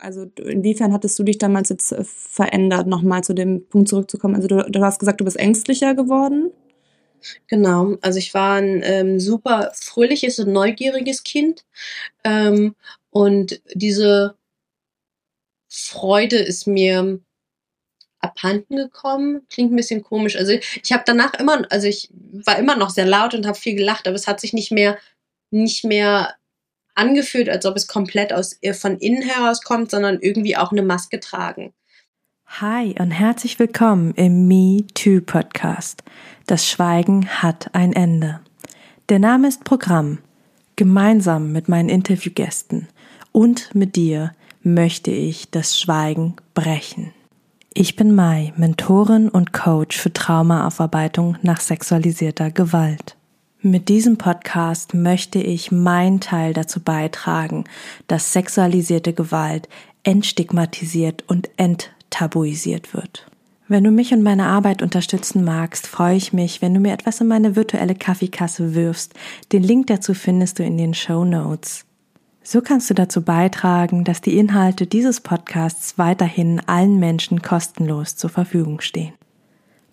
Also inwiefern hattest du dich damals jetzt äh, verändert, nochmal zu dem Punkt zurückzukommen? Also du, du hast gesagt, du bist ängstlicher geworden. Genau, also ich war ein ähm, super fröhliches und neugieriges Kind. Ähm, und diese Freude ist mir abhanden gekommen. Klingt ein bisschen komisch. Also ich habe danach immer, also ich war immer noch sehr laut und habe viel gelacht, aber es hat sich nicht mehr, nicht mehr angefühlt, als ob es komplett aus von innen heraus kommt, sondern irgendwie auch eine Maske tragen. Hi und herzlich willkommen im Me Too Podcast. Das Schweigen hat ein Ende. Der Name ist Programm. Gemeinsam mit meinen Interviewgästen und mit dir möchte ich das Schweigen brechen. Ich bin Mai, Mentorin und Coach für Traumaaufarbeitung nach sexualisierter Gewalt. Mit diesem Podcast möchte ich meinen Teil dazu beitragen, dass sexualisierte Gewalt entstigmatisiert und enttabuisiert wird. Wenn du mich und meine Arbeit unterstützen magst, freue ich mich, wenn du mir etwas in meine virtuelle Kaffeekasse wirfst. Den Link dazu findest du in den Show Notes. So kannst du dazu beitragen, dass die Inhalte dieses Podcasts weiterhin allen Menschen kostenlos zur Verfügung stehen.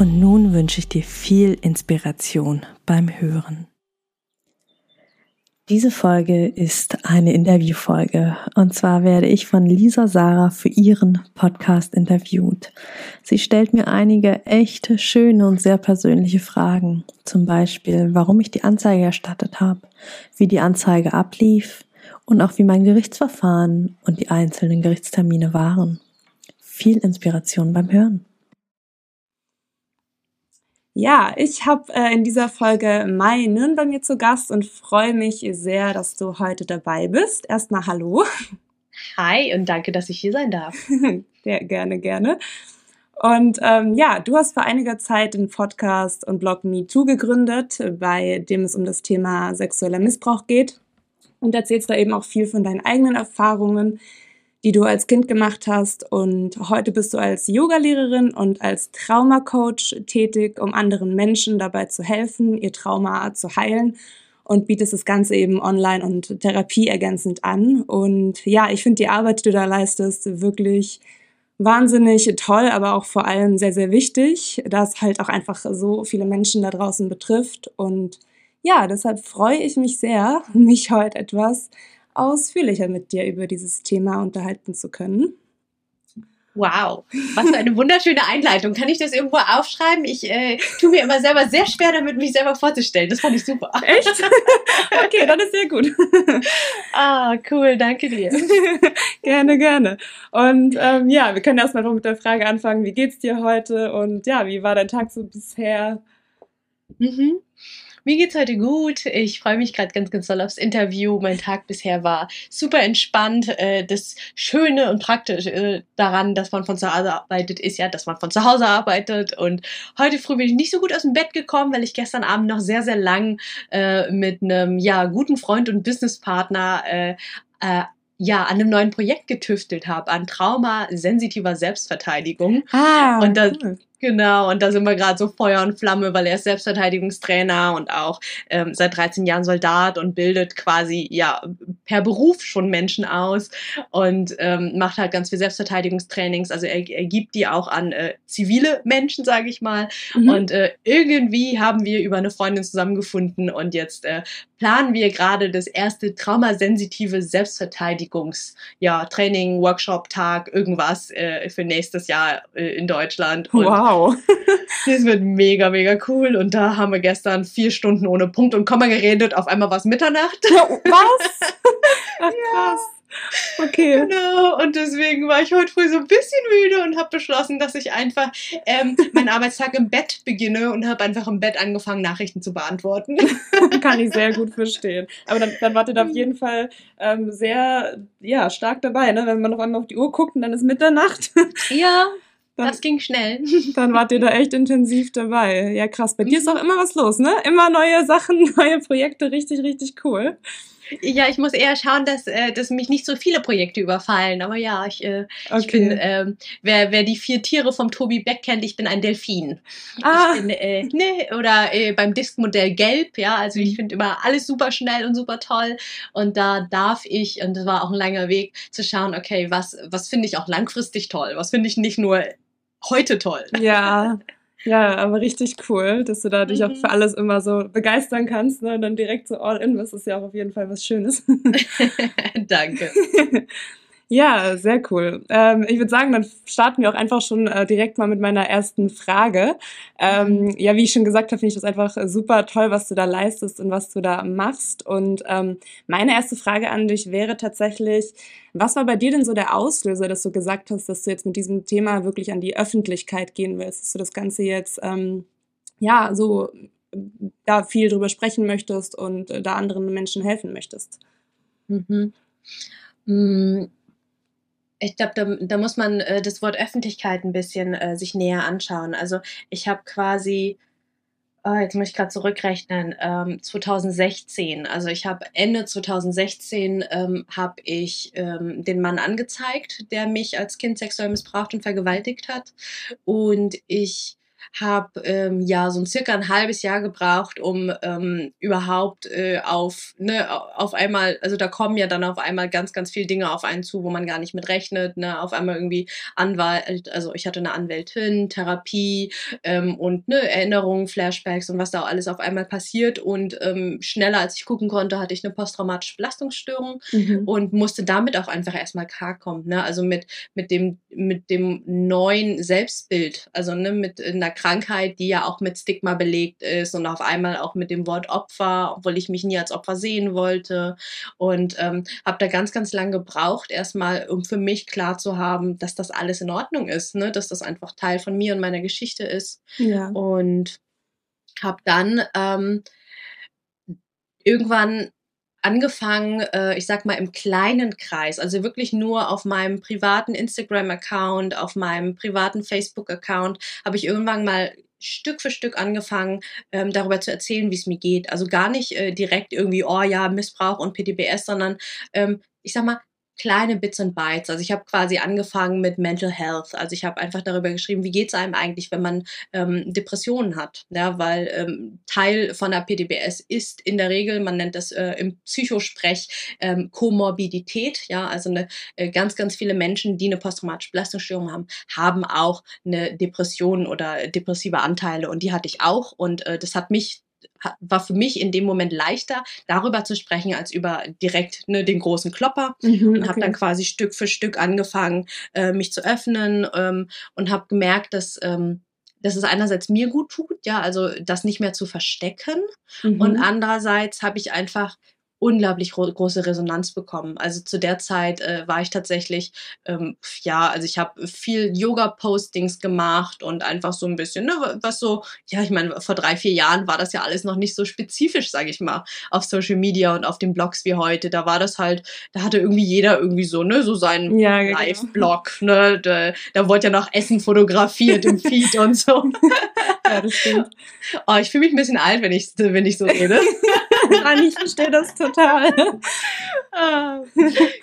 Und nun wünsche ich dir viel Inspiration beim Hören. Diese Folge ist eine Interviewfolge und zwar werde ich von Lisa Sarah für ihren Podcast interviewt. Sie stellt mir einige echte, schöne und sehr persönliche Fragen. Zum Beispiel, warum ich die Anzeige erstattet habe, wie die Anzeige ablief und auch wie mein Gerichtsverfahren und die einzelnen Gerichtstermine waren. Viel Inspiration beim Hören. Ja, ich habe äh, in dieser Folge Mai Nürn bei mir zu Gast und freue mich sehr, dass du heute dabei bist. Erstmal hallo. Hi und danke, dass ich hier sein darf. Sehr gerne, gerne. Und ähm, ja, du hast vor einiger Zeit den Podcast und Blog MeToo gegründet, bei dem es um das Thema sexueller Missbrauch geht. Und erzählst da eben auch viel von deinen eigenen Erfahrungen, die du als Kind gemacht hast. Und heute bist du als Yogalehrerin und als Traumacoach tätig, um anderen Menschen dabei zu helfen, ihr Trauma zu heilen und bietest das Ganze eben online und therapieergänzend an. Und ja, ich finde die Arbeit, die du da leistest, wirklich wahnsinnig toll, aber auch vor allem sehr, sehr wichtig, da es halt auch einfach so viele Menschen da draußen betrifft. Und ja, deshalb freue ich mich sehr, mich heute etwas ausführlicher mit dir über dieses Thema unterhalten zu können. Wow, was für eine wunderschöne Einleitung. Kann ich das irgendwo aufschreiben? Ich äh, tue mir immer selber sehr schwer damit, mich selber vorzustellen. Das fand ich super. Echt? Okay, dann ist sehr gut. Ah, cool, danke dir. gerne, gerne. Und ähm, ja, wir können erstmal noch mit der Frage anfangen, wie geht's dir heute und ja, wie war dein Tag so bisher? Mhm. Mir geht's heute gut. Ich freue mich gerade ganz, ganz doll aufs Interview. Mein Tag bisher war super entspannt. Äh, das Schöne und Praktische daran, dass man von zu Hause arbeitet, ist ja, dass man von zu Hause arbeitet. Und heute früh bin ich nicht so gut aus dem Bett gekommen, weil ich gestern Abend noch sehr, sehr lang äh, mit einem ja guten Freund und Businesspartner äh, äh, ja, an einem neuen Projekt getüftelt habe, an Trauma-sensitiver Selbstverteidigung. Ah, und da, cool. Genau, und da sind wir gerade so Feuer und Flamme, weil er ist Selbstverteidigungstrainer und auch ähm, seit 13 Jahren Soldat und bildet quasi ja per Beruf schon Menschen aus und ähm, macht halt ganz viel Selbstverteidigungstrainings. Also er, er gibt die auch an äh, zivile Menschen, sage ich mal. Mhm. Und äh, irgendwie haben wir über eine Freundin zusammengefunden und jetzt äh, planen wir gerade das erste traumasensitive Selbstverteidigungs ja Training, Workshop, Tag, irgendwas äh, für nächstes Jahr äh, in Deutschland. Und wow Wow. Das wird mega, mega cool. Und da haben wir gestern vier Stunden ohne Punkt und Komma geredet. Auf einmal war es Mitternacht. was? Ach, krass. Okay. Genau, und deswegen war ich heute früh so ein bisschen müde und habe beschlossen, dass ich einfach ähm, meinen Arbeitstag im Bett beginne und habe einfach im Bett angefangen, Nachrichten zu beantworten. Kann ich sehr gut verstehen. Aber dann, dann wartet auf jeden Fall ähm, sehr ja, stark dabei, ne? wenn man auf einmal auf die Uhr guckt und dann ist Mitternacht. Ja, Dann, das ging schnell. dann wart ihr da echt intensiv dabei. Ja, krass. Bei dir ist auch immer was los, ne? Immer neue Sachen, neue Projekte, richtig, richtig cool. Ja, ich muss eher schauen, dass, äh, dass mich nicht so viele Projekte überfallen. Aber ja, ich, äh, ich Okay. bin, ähm, wer, wer die vier Tiere vom Tobi Beck kennt, ich bin ein Delfin. Ah. Ich bin, äh, ne, oder äh, beim Diskmodell gelb, ja, also ich finde immer alles super schnell und super toll. Und da darf ich, und das war auch ein langer Weg, zu schauen, okay, was, was finde ich auch langfristig toll? Was finde ich nicht nur heute toll? Ja, ja, aber richtig cool, dass du da dich auch Mhm. für alles immer so begeistern kannst, ne? Und dann direkt so all in, das ist ja auch auf jeden Fall was Schönes. Danke. Ja, sehr cool. Ähm, ich würde sagen, dann starten wir auch einfach schon äh, direkt mal mit meiner ersten Frage. Ähm, ja, wie ich schon gesagt habe, finde ich das einfach super toll, was du da leistest und was du da machst. Und ähm, meine erste Frage an dich wäre tatsächlich, was war bei dir denn so der Auslöser, dass du gesagt hast, dass du jetzt mit diesem Thema wirklich an die Öffentlichkeit gehen willst, dass du das Ganze jetzt ähm, ja so da viel drüber sprechen möchtest und äh, da anderen Menschen helfen möchtest? Mhm. Mm, Ich glaube, da, da muss man äh, das Wort Öffentlichkeit ein bisschen äh, sich näher anschauen. Also ich habe quasi, oh, jetzt muss ich gerade zurückrechnen, ähm, 2016, also ich habe Ende 2016 ähm, habe ich ähm, den Mann angezeigt, der mich als Kind sexuell missbraucht und vergewaltigt hat. Und ich habe ähm, ja so ein circa ein halbes Jahr gebraucht, um ähm, überhaupt äh, auf ne auf einmal, also da kommen ja dann auf einmal ganz ganz viele Dinge auf einen zu, wo man gar nicht mit rechnet, ne auf einmal irgendwie Anwalt, also ich hatte eine Anwältin, Therapie ähm, und ne Erinnerungen, Flashbacks und was da alles auf einmal passiert und ähm, schneller als ich gucken konnte, hatte ich eine posttraumatische Belastungsstörung Mhm. und musste damit auch einfach erstmal klarkommen, ne? Also mit mit dem mit dem neuen Selbstbild, also ne mit einer Krankheit, die ja auch mit Stigma belegt ist und auf einmal auch mit dem Wort Opfer, obwohl ich mich nie als Opfer sehen wollte und ähm, habe da ganz ganz lang gebraucht erstmal, um für mich klar zu haben, dass das alles in Ordnung ist, ne? Dass das einfach Teil von mir und meiner Geschichte ist Ja. und habe dann ähm, irgendwann angefangen, äh, ich sag mal im kleinen Kreis, also wirklich nur auf meinem privaten Instagram-Account, auf meinem privaten Facebook-Account, habe ich irgendwann mal Stück für Stück angefangen, ähm, darüber zu erzählen, wie es mir geht. Also gar nicht äh, direkt irgendwie, oh ja, Missbrauch und PTBS, sondern ähm, ich sag mal, kleine Bits and Bytes. Also ich habe quasi angefangen mit Mental Health. Also ich habe einfach darüber geschrieben, wie geht's einem eigentlich, wenn man ähm, Depressionen hat. Ja, weil ähm, Teil von der PTBS ist in der Regel, man nennt das äh, im Psychosprech ähm, Komorbidität. Ja, also eine, äh, ganz, ganz viele Menschen, die eine posttraumatische Belastungsstörung haben, haben auch eine Depression oder depressive Anteile. Und die hatte ich auch. Und äh, das hat mich war für mich in dem Moment leichter, darüber zu sprechen, als über direkt ne, den großen Klopper. Mhm, und habe dann quasi Stück für Stück angefangen, äh, mich zu öffnen ähm, und habe gemerkt, dass ähm, dass es einerseits mir gut tut, ja, also das nicht mehr zu verstecken. Mhm. und andererseits habe ich einfach unglaublich gro große Resonanz bekommen. Also zu der Zeit äh, war ich tatsächlich, ähm, ja, also ich habe viel Yoga-Postings gemacht und einfach so ein bisschen, ne, was so, ja, ich meine, vor drei, vier Jahren war das ja alles noch nicht so spezifisch, sage ich mal, auf Social Media und auf den Blogs wie heute. Da war das halt, da hatte irgendwie jeder irgendwie so, ne, so seinen ja, genau. Live-Blog, ne, da, da wurde ja noch Essen fotografiert im Feed und so. Ja, das stimmt. Oh, ich fühle mich ein bisschen alt, wenn ich, wenn ich so rede. Nein, ich verstehe das total. Ah,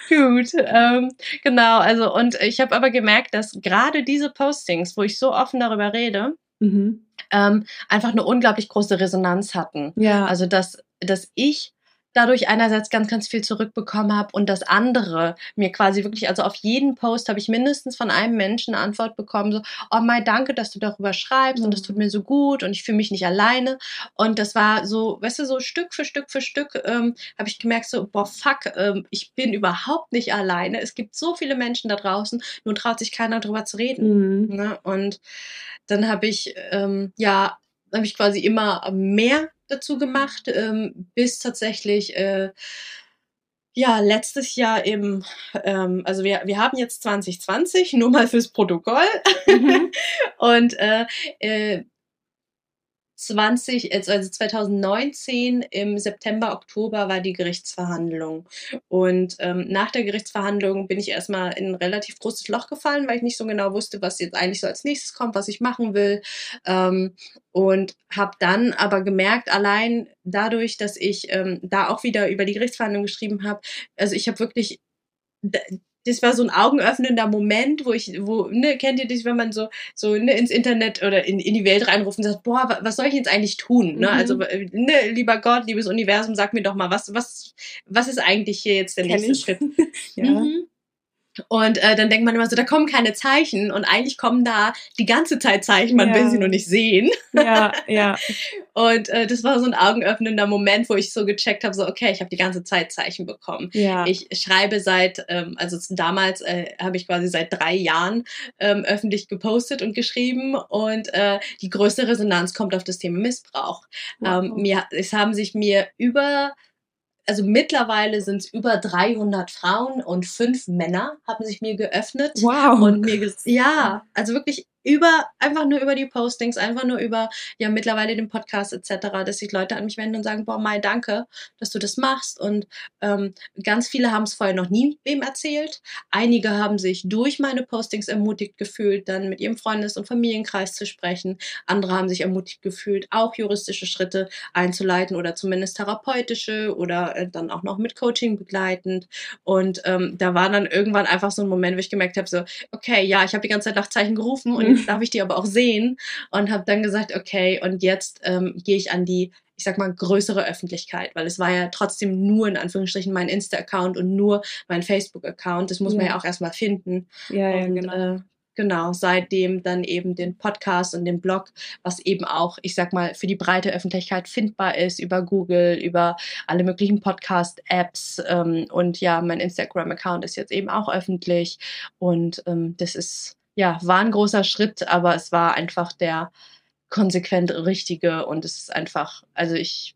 gut, ähm, genau. Also und ich habe aber gemerkt, dass gerade diese Postings, wo ich so offen darüber rede, Mhm. ähm, einfach eine unglaublich große Resonanz hatten. Ja, Also dass dass ich dadurch einerseits ganz, ganz viel zurückbekommen habe und das andere mir quasi wirklich, also auf jeden Post habe ich mindestens von einem Menschen eine Antwort bekommen, so, oh Mai, danke, dass du darüber schreibst und das Mhm. tut mir so gut und ich fühle mich nicht alleine. Und das war so, weißt du, so Stück für Stück für Stück ähm, habe ich gemerkt, so, boah, fuck, ähm, ich bin überhaupt nicht alleine. Es gibt so viele Menschen da draußen, nur traut sich keiner drüber zu reden. mhm. Ne? Und dann habe ich, ähm, ja, habe ich quasi immer mehr dazu gemacht, ähm, bis tatsächlich, äh, Ja, letztes Jahr im, ähm, also wir, wir haben jetzt 2020, nur mal fürs Protokoll. Mhm. Und äh, äh, 20, also 2019 im September, Oktober war die Gerichtsverhandlung. Und ähm, nach der Gerichtsverhandlung bin ich erstmal in ein relativ großes Loch gefallen, weil ich nicht so genau wusste, was jetzt eigentlich so als nächstes kommt, was ich machen will. Ähm, und habe dann aber gemerkt, allein dadurch, dass ich ähm, da auch wieder über die Gerichtsverhandlung geschrieben habe, also ich habe wirklich das war so ein augenöffnender Moment, wo ich, wo, ne, kennt ihr das, wenn man so, so ne, ins Internet oder in, in die Welt reinruft und sagt, boah, was soll ich jetzt eigentlich tun? Ne? Also, mhm. Also, ne, lieber Gott, liebes Universum, sag mir doch mal, was, was, was ist eigentlich hier jetzt der Kenn nächste ich. Schritt? ja. Mhm. Und äh, dann denkt man immer so, da kommen keine Zeichen und eigentlich kommen da die ganze Zeit Zeichen, man ja. will sie nur nicht sehen. Ja, ja. und äh, das war so ein augenöffnender Moment, wo ich so gecheckt habe, so okay, ich habe die ganze Zeit Zeichen bekommen. Ja. Ich schreibe seit, ähm, also damals äh, habe ich quasi seit drei Jahren ähm, öffentlich gepostet und geschrieben und äh, die größte Resonanz kommt auf das Thema Missbrauch. Wow. Ähm, mir, es haben sich mir über also mittlerweile sind es über 300 Frauen und fünf Männer haben sich mir geöffnet. Wow. Und mir, ja, also wirklich über, einfach nur über die Postings, einfach nur über, ja, mittlerweile den Podcast etc., dass sich Leute an mich wenden und sagen, boah, Mai, danke, dass du das machst. Und ähm, ganz viele haben es vorher noch nie wem erzählt. Einige haben sich durch meine Postings ermutigt gefühlt, dann mit ihrem Freundes- und Familienkreis zu sprechen. Andere haben sich ermutigt gefühlt, auch juristische Schritte einzuleiten oder zumindest therapeutische oder äh, dann auch noch mit Coaching begleitend. Und ähm, da war dann irgendwann einfach so ein Moment, wo ich gemerkt habe, so, okay, ja, ich habe die ganze Zeit nach Zeichen gerufen und darf ich die aber auch sehen und habe dann gesagt, okay, und jetzt ähm, gehe ich an die ich sag mal, größere Öffentlichkeit, weil es war ja trotzdem nur in Anführungsstrichen mein Insta-Account und nur mein Facebook-Account. Das muss ja. man ja auch erstmal finden. Ja, ja, und, genau. Äh, genau, seitdem dann eben den Podcast und den Blog, was eben auch, ich sag mal, für die breite Öffentlichkeit findbar ist, über Google, über alle möglichen Podcast-Apps. Ähm, und ja, mein Instagram-Account ist jetzt eben auch öffentlich. Und ähm, das ist ja, war ein großer Schritt, aber es war einfach der konsequent richtige und es ist einfach, also ich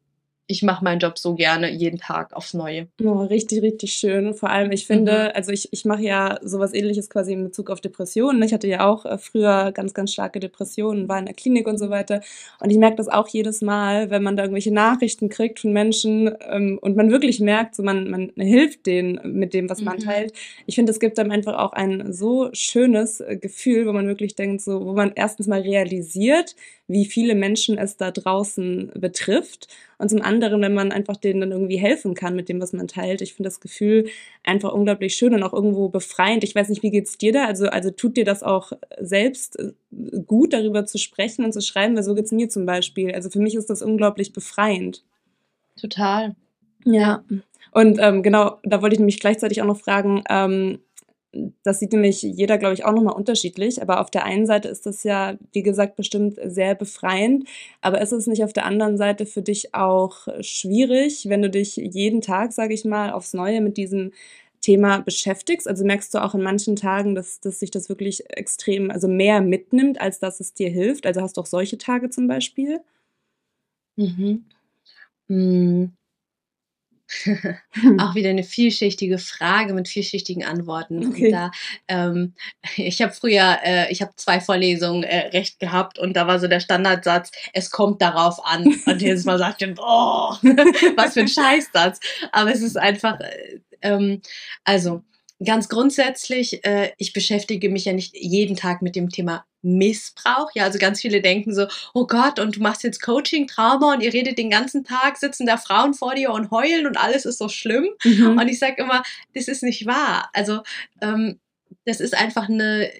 ich mache meinen Job so gerne jeden Tag aufs Neue. Oh, richtig, richtig schön. Vor allem, ich finde, mhm. also ich, ich mache ja sowas ähnliches quasi in Bezug auf Depressionen. Ich hatte ja auch äh, früher ganz, ganz starke Depressionen, war in der Klinik und so weiter. Und ich merke das auch jedes Mal, wenn man da irgendwelche Nachrichten kriegt von Menschen ähm, und man wirklich merkt, so man, man hilft denen mit dem, was man mhm. teilt. Ich finde, es gibt dann einfach auch ein so schönes äh, Gefühl, wo man wirklich denkt, so, wo man erstens mal realisiert, wie viele Menschen es da draußen betrifft. Und zum anderen, wenn man einfach denen dann irgendwie helfen kann mit dem, was man teilt. Ich finde das Gefühl einfach unglaublich schön und auch irgendwo befreiend. Ich weiß nicht, wie geht's dir da? Also, also tut dir das auch selbst äh, gut, darüber zu sprechen und zu schreiben? Weil so geht's mir zum Beispiel. Also für mich ist das unglaublich befreiend. Total. Ja. Und ähm, genau, da wollte ich nämlich gleichzeitig auch noch fragen, ähm, das sieht nämlich jeder, glaube ich, auch nochmal unterschiedlich. Aber auf der einen Seite ist das ja, wie gesagt, bestimmt sehr befreiend. Aber ist es nicht auf der anderen Seite für dich auch schwierig, wenn du dich jeden Tag, sage ich mal, aufs Neue mit diesem Thema beschäftigst? Also merkst du auch in manchen Tagen, dass, dass sich das wirklich extrem, also mehr mitnimmt, als dass es dir hilft? Also hast du auch solche Tage zum Beispiel? Mhm. Auch wieder eine vielschichtige Frage mit vielschichtigen Antworten. Okay. Und da, ähm, ich habe früher, äh, ich habe zwei Vorlesungen äh, recht gehabt und da war so der Standardsatz, es kommt darauf an. Und jedes Mal sagt ich, oh, was für ein Scheißsatz. Aber es ist einfach, äh, ähm, also ganz grundsätzlich, äh, ich beschäftige mich ja nicht jeden Tag mit dem Thema Missbrauch. Ja, also ganz viele denken so, oh Gott, und du machst jetzt Coaching, Trauma und ihr redet den ganzen Tag, sitzen da Frauen vor dir und heulen und alles ist so schlimm. Mhm. Und ich sage immer, das ist nicht wahr. Also ähm, das ist einfach eine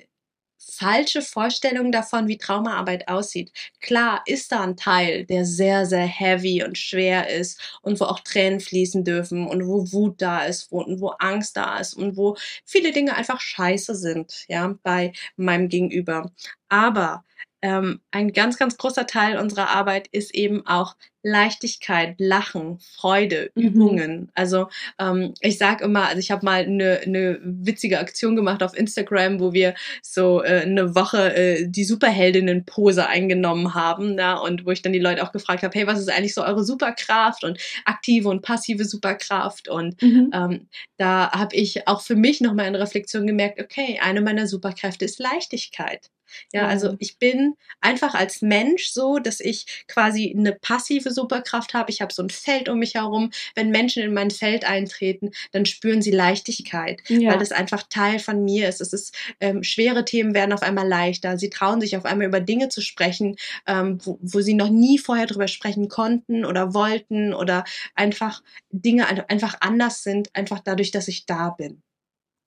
falsche Vorstellung davon, wie Traumaarbeit aussieht. Klar ist da ein Teil, der sehr, sehr heavy und schwer ist und wo auch Tränen fließen dürfen und wo Wut da ist und wo Angst da ist und wo viele Dinge einfach scheiße sind, ja, bei meinem Gegenüber. Aber ähm, ein ganz, ganz großer Teil unserer Arbeit ist eben auch Leichtigkeit, Lachen, Freude, Mhm. Übungen. Also ähm, ich sag immer, also ich habe mal eine ne witzige Aktion gemacht auf Instagram, wo wir so äh, eine Woche äh, die Superheldinnen-Pose eingenommen haben, na, und wo ich dann die Leute auch gefragt habe, hey, was ist eigentlich so eure Superkraft und aktive und passive Superkraft und Mhm. ähm, da habe ich auch für mich nochmal in Reflexion gemerkt, okay, eine meiner Superkräfte ist Leichtigkeit. Ja, also Wow. ich bin einfach als Mensch so, dass ich quasi eine passive Superkraft habe. Ich habe so ein Feld um mich herum. Wenn Menschen in mein Feld eintreten, dann spüren sie Leichtigkeit, Ja. weil das einfach Teil von mir ist. Es ist ähm, schwere Themen werden auf einmal leichter. Sie trauen sich auf einmal über Dinge zu sprechen, ähm, wo, wo sie noch nie vorher drüber sprechen konnten oder wollten oder einfach Dinge ein- einfach anders sind, einfach dadurch, dass ich da bin.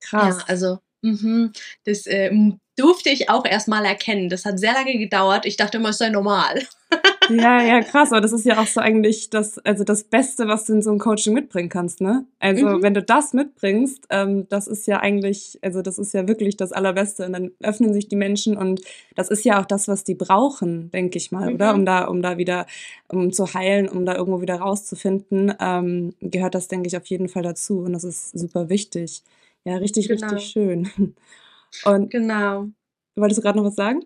Krass. Ja, also mhm, das äh, durfte ich auch erstmal erkennen. Das hat sehr lange gedauert. Ich dachte immer, es sei normal. Ja, ja, krass. Aber das ist ja auch so eigentlich das, also das Beste, was du in so einem Coaching mitbringen kannst, ne? Also Mhm. wenn du das mitbringst, ähm, das ist ja eigentlich, also das ist ja wirklich das Allerbeste. Und dann öffnen sich die Menschen und das ist ja auch das, was die brauchen, denke ich mal, oder? Mhm. Um da, um da wieder, um zu heilen, um da irgendwo wieder rauszufinden, ähm, gehört das, denke ich, auf jeden Fall dazu. Und das ist super wichtig. Ja, richtig, Genau. richtig schön. Und Genau. wolltest du gerade noch was sagen?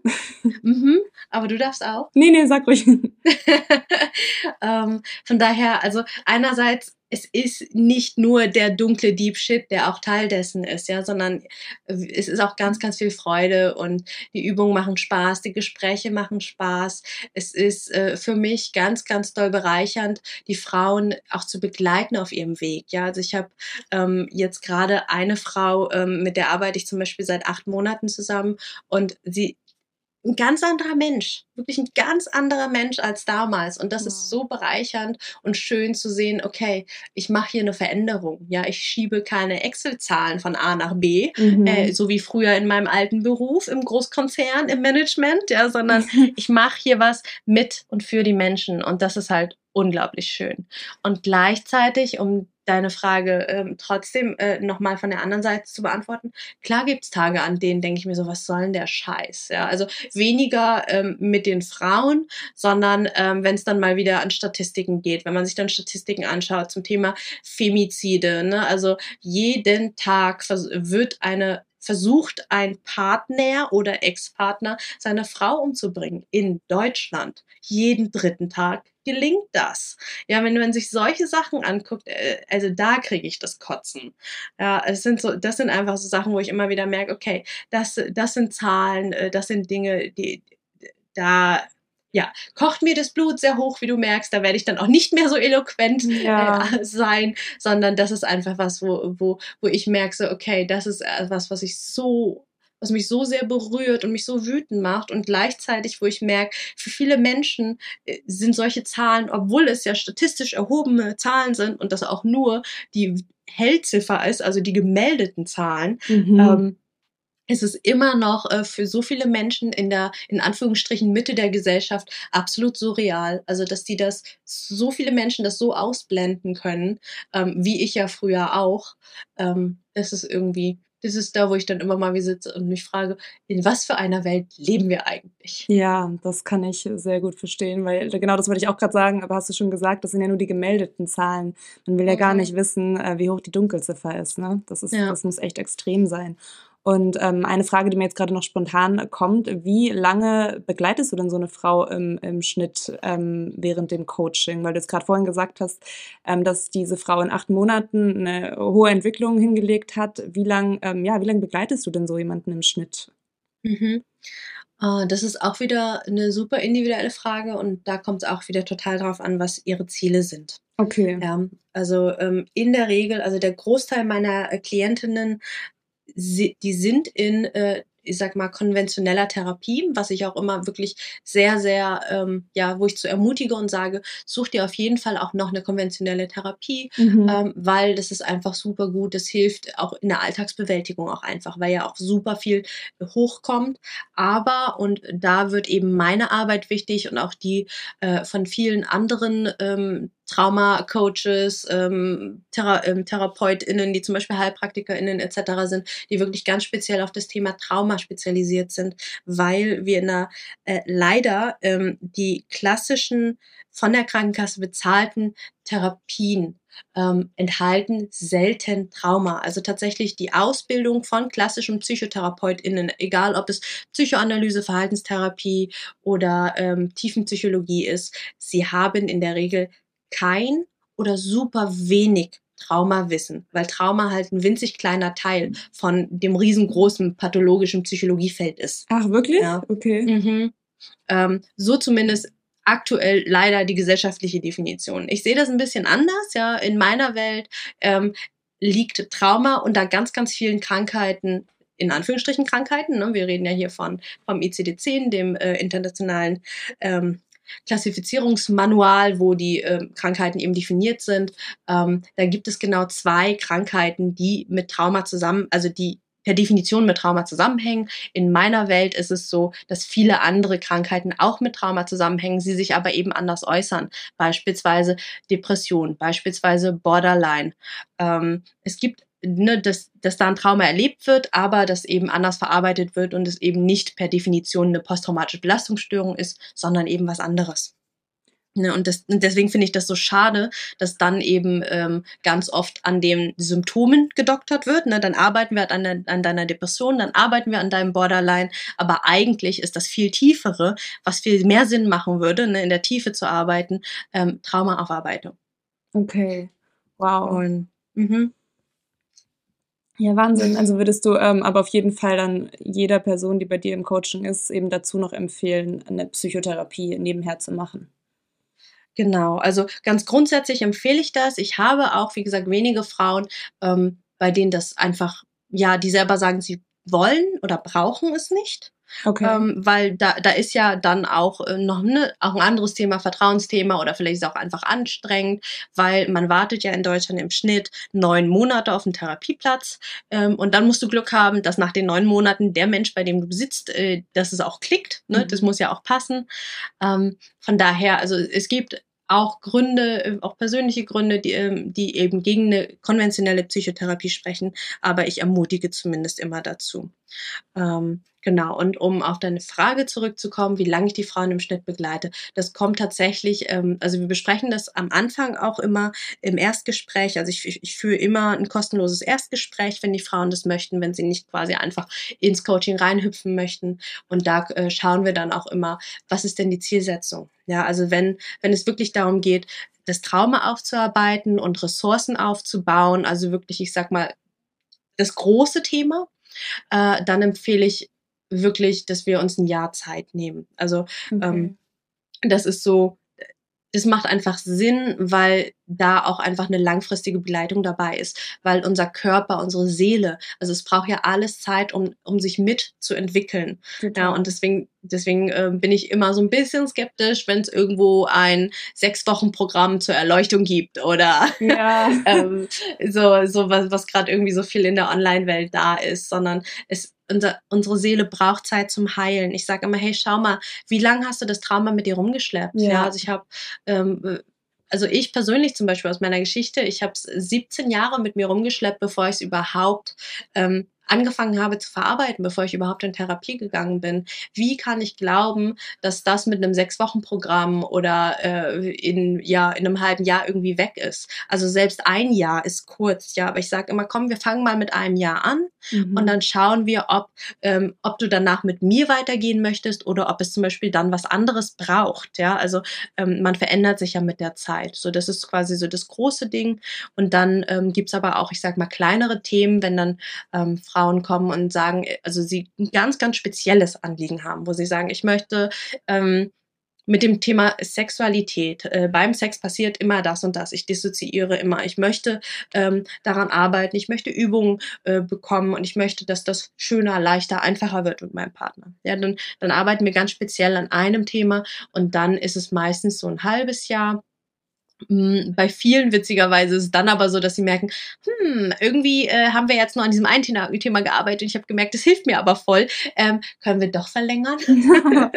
Mhm, aber du darfst auch. Nee, nee, sag ruhig. ähm, von daher, also einerseits, es ist nicht nur der dunkle Deep Shit, der auch Teil dessen ist, ja, sondern es ist auch ganz, ganz viel Freude und die Übungen machen Spaß, die Gespräche machen Spaß. Es ist äh, für mich ganz, ganz doll bereichernd, die Frauen auch zu begleiten auf ihrem Weg. Ja, also ich habe ähm, jetzt gerade eine Frau, ähm, mit der arbeite ich zum Beispiel seit acht Monaten zusammen und sie ein ganz anderer Mensch, wirklich ein ganz anderer Mensch als damals. Und das Wow. ist so bereichernd und schön zu sehen, okay, ich mache hier eine Veränderung. Ja, ich schiebe keine Excel-Zahlen von A nach B, Mhm. äh, so wie früher in meinem alten Beruf im Großkonzern, im Management, ja, sondern ich mache hier was mit und für die Menschen. Und das ist halt unglaublich schön. Und gleichzeitig, um deine Frage ähm, trotzdem äh, nochmal von der anderen Seite zu beantworten, klar gibt's Tage, an denen denke ich mir so, was soll denn der Scheiß? Ja, also weniger ähm, mit den Frauen, sondern ähm, wenn es dann mal wieder an Statistiken geht, wenn man sich dann Statistiken anschaut zum Thema Femizide, ne? also jeden Tag wird eine versucht ein Partner oder Ex-Partner seine Frau umzubringen in Deutschland. Jeden dritten Tag gelingt das. Ja, wenn man sich solche Sachen anguckt, äh, also da kriege ich das Kotzen. Ja, es sind so, das sind einfach so Sachen, wo ich immer wieder merke, okay, das, das sind Zahlen, äh, das sind Dinge, die da ja, kocht mir das Blut sehr hoch, wie du merkst. Da werde ich dann auch nicht mehr so eloquent Ja. äh, sein, sondern das ist einfach was, wo, wo, wo ich merke, so, okay, das ist äh, was, was ich so, was mich so sehr berührt und mich so wütend macht und gleichzeitig, wo ich merke, für viele Menschen äh, sind solche Zahlen, obwohl es ja statistisch erhobene Zahlen sind und das auch nur die Hellziffer ist, also die gemeldeten Zahlen, Mhm. ähm, es ist immer noch äh, für so viele Menschen in der, in Anführungsstrichen, Mitte der Gesellschaft absolut surreal. Also, dass die das, so viele Menschen das so ausblenden können, ähm, wie ich ja früher auch. Ähm, das ist irgendwie, das ist da, wo ich dann immer mal wie sitze und mich frage, in was für einer Welt leben wir eigentlich? Ja, das kann ich sehr gut verstehen, weil genau das wollte ich auch gerade sagen, aber hast du schon gesagt, das sind ja nur die gemeldeten Zahlen. Man will ja gar Mhm. nicht wissen, äh, wie hoch die Dunkelziffer ist. Ne? Das, ist Ja. das muss echt extrem sein. Und ähm, eine Frage, die mir jetzt gerade noch spontan kommt, wie lange begleitest du denn so eine Frau im, im Schnitt ähm, während dem Coaching? Weil du jetzt gerade vorhin gesagt hast, ähm, dass diese Frau in acht Monaten eine hohe Entwicklung hingelegt hat. Wie lang, ähm, ja, wie lange begleitest du denn so jemanden im Schnitt? Mhm. Äh, Das ist auch wieder eine super individuelle Frage und da kommt es auch wieder total drauf an, was ihre Ziele sind. Okay. Ja, also ähm, in der Regel, also der Großteil meiner äh, Klientinnen, si- die sind in, äh, ich sag mal, konventioneller Therapie, was ich auch immer wirklich sehr, sehr, ähm, ja, wo ich zu ermutige und sage, such dir auf jeden Fall auch noch eine konventionelle Therapie, Mhm. ähm, weil das ist einfach super gut. Das hilft auch in der Alltagsbewältigung auch einfach, weil ja auch super viel hochkommt. Aber, und da wird eben meine Arbeit wichtig und auch die äh, von vielen anderen ähm, Trauma-Coaches, ähm, Thera ähm, TherapeutInnen, die zum Beispiel HeilpraktikerInnen etc. sind, die wirklich ganz speziell auf das Thema Trauma spezialisiert sind, weil wir in der, äh, leider ähm, die klassischen von der Krankenkasse bezahlten Therapien ähm, enthalten selten Trauma. Also tatsächlich die Ausbildung von klassischen PsychotherapeutInnen, egal ob es Psychoanalyse, Verhaltenstherapie oder ähm, Tiefenpsychologie ist, sie haben in der Regel kein oder super wenig Traumawissen, weil Trauma halt ein winzig kleiner Teil von dem riesengroßen pathologischen Psychologiefeld ist. Ach, wirklich? Ja. Okay. Mhm. Ähm, so zumindest aktuell leider die gesellschaftliche Definition. Ich sehe das ein bisschen anders, ja. In meiner Welt ähm, liegt Trauma unter ganz, ganz vielen Krankheiten in Anführungsstrichen Krankheiten. Ne? Wir reden ja hier von vom ICD-10, dem äh, internationalen ähm, Klassifizierungsmanual, wo die äh, Krankheiten eben definiert sind. Ähm, da gibt es genau zwei Krankheiten, die mit Trauma zusammen, also die per Definition mit Trauma zusammenhängen. In meiner Welt ist es so, dass viele andere Krankheiten auch mit Trauma zusammenhängen, sie sich aber eben anders äußern. Beispielsweise Depression, beispielsweise Borderline. Ähm, es gibt Ne, dass, dass da ein Trauma erlebt wird, aber das eben anders verarbeitet wird und es eben nicht per Definition eine posttraumatische Belastungsstörung ist, sondern eben was anderes. Ne, und, das, und deswegen finde ich das so schade, dass dann eben ähm, ganz oft an den Symptomen gedoktert wird. Ne? Dann arbeiten wir an, de, an deiner Depression, dann arbeiten wir an deinem Borderline. Aber eigentlich ist das viel tiefere, was viel mehr Sinn machen würde, ne? in der Tiefe zu arbeiten, ähm, Traumaaufarbeitung. Okay, wow. Und, mhm. Ja, Wahnsinn. Also würdest du ähm, aber auf jeden Fall dann jeder Person, die bei dir im Coaching ist, eben dazu noch empfehlen, eine Psychotherapie nebenher zu machen? Genau, also ganz grundsätzlich empfehle ich das. Ich habe auch, wie gesagt, wenige Frauen, ähm, bei denen das einfach, ja, die selber sagen, sie wollen oder brauchen es nicht. Okay. Ähm, weil da, da ist ja dann auch äh, noch ne, auch ein anderes Thema, Vertrauensthema oder vielleicht ist es auch einfach anstrengend, weil man wartet ja in Deutschland im Schnitt neun Monate auf einen Therapieplatz ähm, und dann musst du Glück haben, dass nach den neun Monaten der Mensch, bei dem du sitzt, äh, dass es auch klickt. Ne? Mhm. Das muss ja auch passen. Ähm, von daher, also es gibt auch Gründe, äh, auch persönliche Gründe, die, ähm, die eben gegen eine konventionelle Psychotherapie sprechen, aber ich ermutige zumindest immer dazu. Ähm, genau, und um auf deine Frage zurückzukommen, wie lange ich die Frauen im Schnitt begleite, das kommt tatsächlich, ähm, also wir besprechen das am Anfang auch immer im Erstgespräch. Also ich, ich führe immer ein kostenloses Erstgespräch, wenn die Frauen das möchten, wenn sie nicht quasi einfach ins Coaching reinhüpfen möchten. Und da äh, schauen wir dann auch immer, was ist denn die Zielsetzung? Ja, also wenn, wenn es wirklich darum geht, das Trauma aufzuarbeiten und Ressourcen aufzubauen, also wirklich, ich sag mal, das große Thema, äh, dann empfehle ich wirklich, dass wir uns ein Jahr Zeit nehmen. Also okay. ähm, das ist so, das macht einfach Sinn, weil da auch einfach eine langfristige Begleitung dabei ist, weil unser Körper, unsere Seele, also es braucht ja alles Zeit, um, um sich mitzuentwickeln. Ja, und deswegen, deswegen äh, bin ich immer so ein bisschen skeptisch, wenn es irgendwo ein sechs Wochen Programm zur Erleuchtung gibt oder ja. ähm, so, so was, was gerade irgendwie so viel in der Online-Welt da ist, sondern es unser, unsere Seele braucht Zeit zum Heilen. Ich sage immer, hey, schau mal, wie lange hast du das Trauma mit dir rumgeschleppt? Ja, ja also ich habe ähm, also ich persönlich zum Beispiel aus meiner Geschichte, ich habe es 17 Jahre mit mir rumgeschleppt, bevor ich es überhaupt ähm, angefangen habe zu verarbeiten, bevor ich überhaupt in Therapie gegangen bin. Wie kann ich glauben, dass das mit einem Sechs-Wochen-Programm oder äh, in, ja, in einem halben Jahr irgendwie weg ist? Also selbst ein Jahr ist kurz, ja, aber ich sage immer, komm, wir fangen mal mit einem Jahr an mhm. und dann schauen wir, ob, ähm, ob du danach mit mir weitergehen möchtest oder ob es zum Beispiel dann was anderes braucht, ja, also ähm, man verändert sich ja mit der Zeit, so das ist quasi so das große Ding und dann ähm, gibt's aber auch, ich sag mal, kleinere Themen, wenn dann ähm, Frauen kommen und sagen, also sie ein ganz, ganz spezielles Anliegen haben, wo sie sagen, ich möchte ähm, mit dem Thema Sexualität. Äh, beim Sex passiert immer das und das. Ich dissoziiere immer. Ich möchte ähm, daran arbeiten. Ich möchte Übungen äh, bekommen und ich möchte, dass das schöner, leichter, einfacher wird mit meinem Partner. Ja, dann, dann arbeiten wir ganz speziell an einem Thema und dann ist es meistens so ein halbes Jahr bei vielen witzigerweise ist es dann aber so, dass sie merken, hm, irgendwie äh, haben wir jetzt nur an diesem einen Thema, Thema gearbeitet und ich habe gemerkt, das hilft mir aber voll. Ähm, können wir doch verlängern?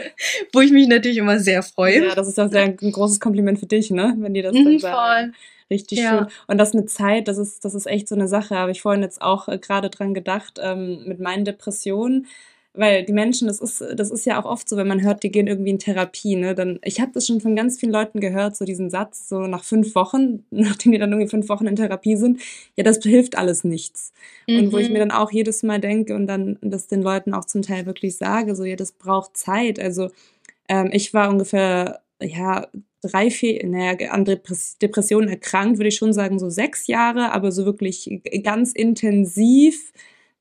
Wo ich mich natürlich immer sehr freue. Ja, das ist auch sehr ein großes Kompliment für dich, ne? Wenn die das dann mhm, sagen. Voll. Richtig ja. schön. Und das mit Zeit, das ist, das ist echt so eine Sache. Habe ich vorhin jetzt auch äh, gerade dran gedacht, ähm, mit meinen Depressionen weil die Menschen, das ist, das ist ja auch oft so, wenn man hört, die gehen irgendwie in Therapie, ne? Dann, ich habe das schon von ganz vielen Leuten gehört, so diesen Satz, so nach fünf Wochen, nachdem die dann irgendwie fünf Wochen in Therapie sind, ja, das hilft alles nichts. Mhm. Und wo ich mir mhm. dann auch jedes Mal denke und dann das den Leuten auch zum Teil wirklich sage, so, ja, das braucht Zeit. Also ähm, ich war ungefähr, ja, drei, vier, naja, an Depressionen erkrankt, würde ich schon sagen, so sechs Jahre, aber so wirklich ganz intensiv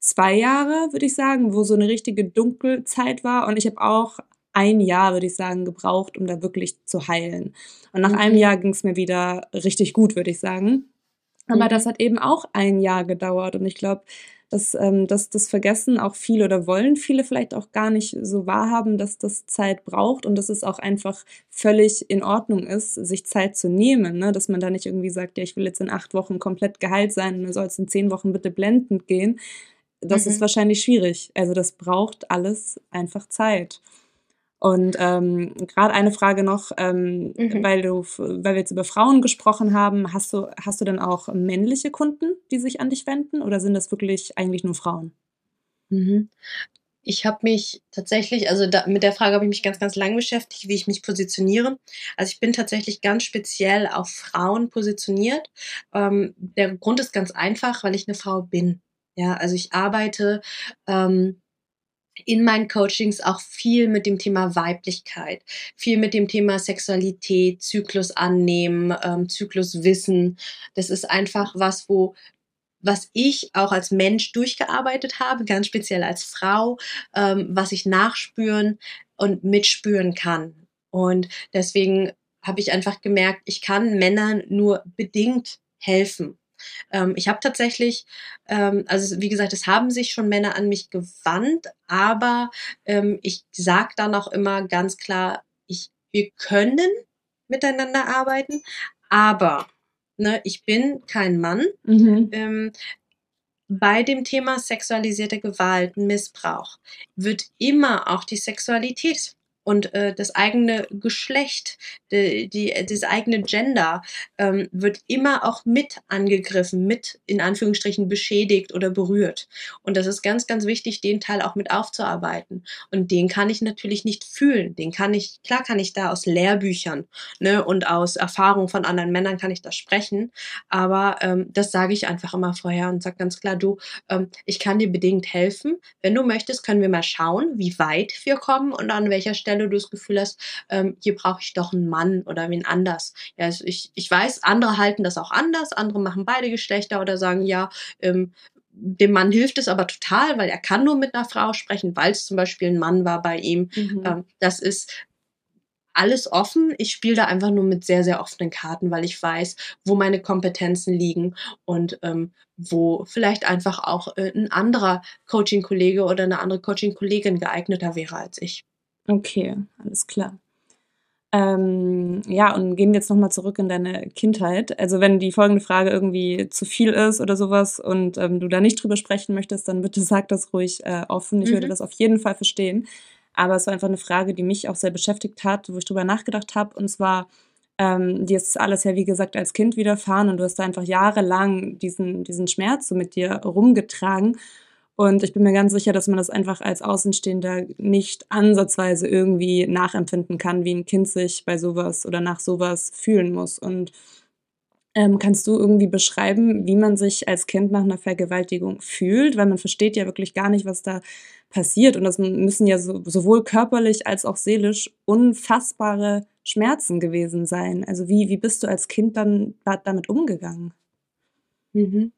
zwei Jahre, würde ich sagen, wo so eine richtige Dunkelzeit war. Und ich habe auch ein Jahr, würde ich sagen, gebraucht, um da wirklich zu heilen. Und nach mhm. einem Jahr ging es mir wieder richtig gut, würde ich sagen. Aber mhm. das hat eben auch ein Jahr gedauert. Und ich glaube, dass ähm, das, das vergessen auch viele oder wollen viele vielleicht auch gar nicht so wahrhaben, dass das Zeit braucht und dass es auch einfach völlig in Ordnung ist, sich Zeit zu nehmen. Ne? Dass man da nicht irgendwie sagt, ja, ich will jetzt in acht Wochen komplett geheilt sein und dann soll es in zehn Wochen bitte blendend gehen, das mhm. ist wahrscheinlich schwierig. Also das braucht alles einfach Zeit. Und ähm, gerade eine Frage noch, ähm, mhm. weil du, weil wir jetzt über Frauen gesprochen haben, hast du, hast du denn auch männliche Kunden, die sich an dich wenden, oder sind das wirklich eigentlich nur Frauen? Mhm. Ich habe mich tatsächlich, also da, mit der Frage habe ich mich ganz, ganz lang beschäftigt, wie ich mich positioniere. Also ich bin tatsächlich ganz speziell auf Frauen positioniert. Ähm, der Grund ist ganz einfach, weil ich eine Frau bin. Ja, also ich arbeite ähm, in meinen Coachings auch viel mit dem Thema Weiblichkeit, viel mit dem Thema Sexualität, Zyklus annehmen, ähm, Zyklus wissen. Das ist einfach was, wo was ich auch als Mensch durchgearbeitet habe, ganz speziell als Frau, ähm, was ich nachspüren und mitspüren kann. Und deswegen habe ich einfach gemerkt, ich kann Männern nur bedingt helfen. Ähm, ich habe tatsächlich, ähm, also wie gesagt, es haben sich schon Männer an mich gewandt, aber ähm, ich sage dann auch immer ganz klar, ich, wir können miteinander arbeiten, aber ne, ich bin kein Mann. Mhm. Ähm, bei dem Thema sexualisierte Gewalt, Missbrauch wird immer auch die Sexualität und äh, das eigene Geschlecht, die, die, das eigene Gender ähm, wird immer auch mit angegriffen, mit in Anführungsstrichen beschädigt oder berührt. Und das ist ganz, ganz wichtig, den Teil auch mit aufzuarbeiten. Und den kann ich natürlich nicht fühlen. Den kann ich, klar kann ich da aus Lehrbüchern ne, und aus Erfahrung von anderen Männern kann ich das sprechen, aber ähm, das sage ich einfach immer vorher und sage ganz klar, du, ähm, ich kann dir bedingt helfen. Wenn du möchtest, können wir mal schauen, wie weit wir kommen und an welcher Stelle Stelle du das Gefühl hast, ähm, hier brauche ich doch einen Mann oder wen anders. Ja, also ich, ich weiß, andere halten das auch anders, andere machen beide Geschlechter oder sagen, ja, ähm, dem Mann hilft es aber total, weil er kann nur mit einer Frau sprechen, weil es zum Beispiel ein Mann war bei ihm. Mhm. Ähm, das ist alles offen. Ich spiele da einfach nur mit sehr, sehr offenen Karten, weil ich weiß, wo meine Kompetenzen liegen und ähm, wo vielleicht einfach auch äh, ein anderer Coaching-Kollege oder eine andere Coaching-Kollegin geeigneter wäre als ich. Okay, alles klar. Ähm, ja, und gehen wir jetzt nochmal zurück in deine Kindheit. Also wenn die folgende Frage irgendwie zu viel ist oder sowas und ähm, du da nicht drüber sprechen möchtest, dann bitte sag das ruhig äh, offen. Ich mhm. würde das auf jeden Fall verstehen. Aber es war einfach eine Frage, die mich auch sehr beschäftigt hat, wo ich drüber nachgedacht habe. Und zwar, ähm, dir ist alles ja, wie gesagt, als Kind widerfahren und du hast da einfach jahrelang diesen, diesen Schmerz so mit dir rumgetragen. Und ich bin mir ganz sicher, dass man das einfach als Außenstehender nicht ansatzweise irgendwie nachempfinden kann, wie ein Kind sich bei sowas oder nach sowas fühlen muss. Und ähm, kannst du irgendwie beschreiben, wie man sich als Kind nach einer Vergewaltigung fühlt? Weil man versteht ja wirklich gar nicht, was da passiert. Und das müssen ja so, sowohl körperlich als auch seelisch unfassbare Schmerzen gewesen sein. Also wie, wie bist du als Kind dann damit umgegangen? Mhm.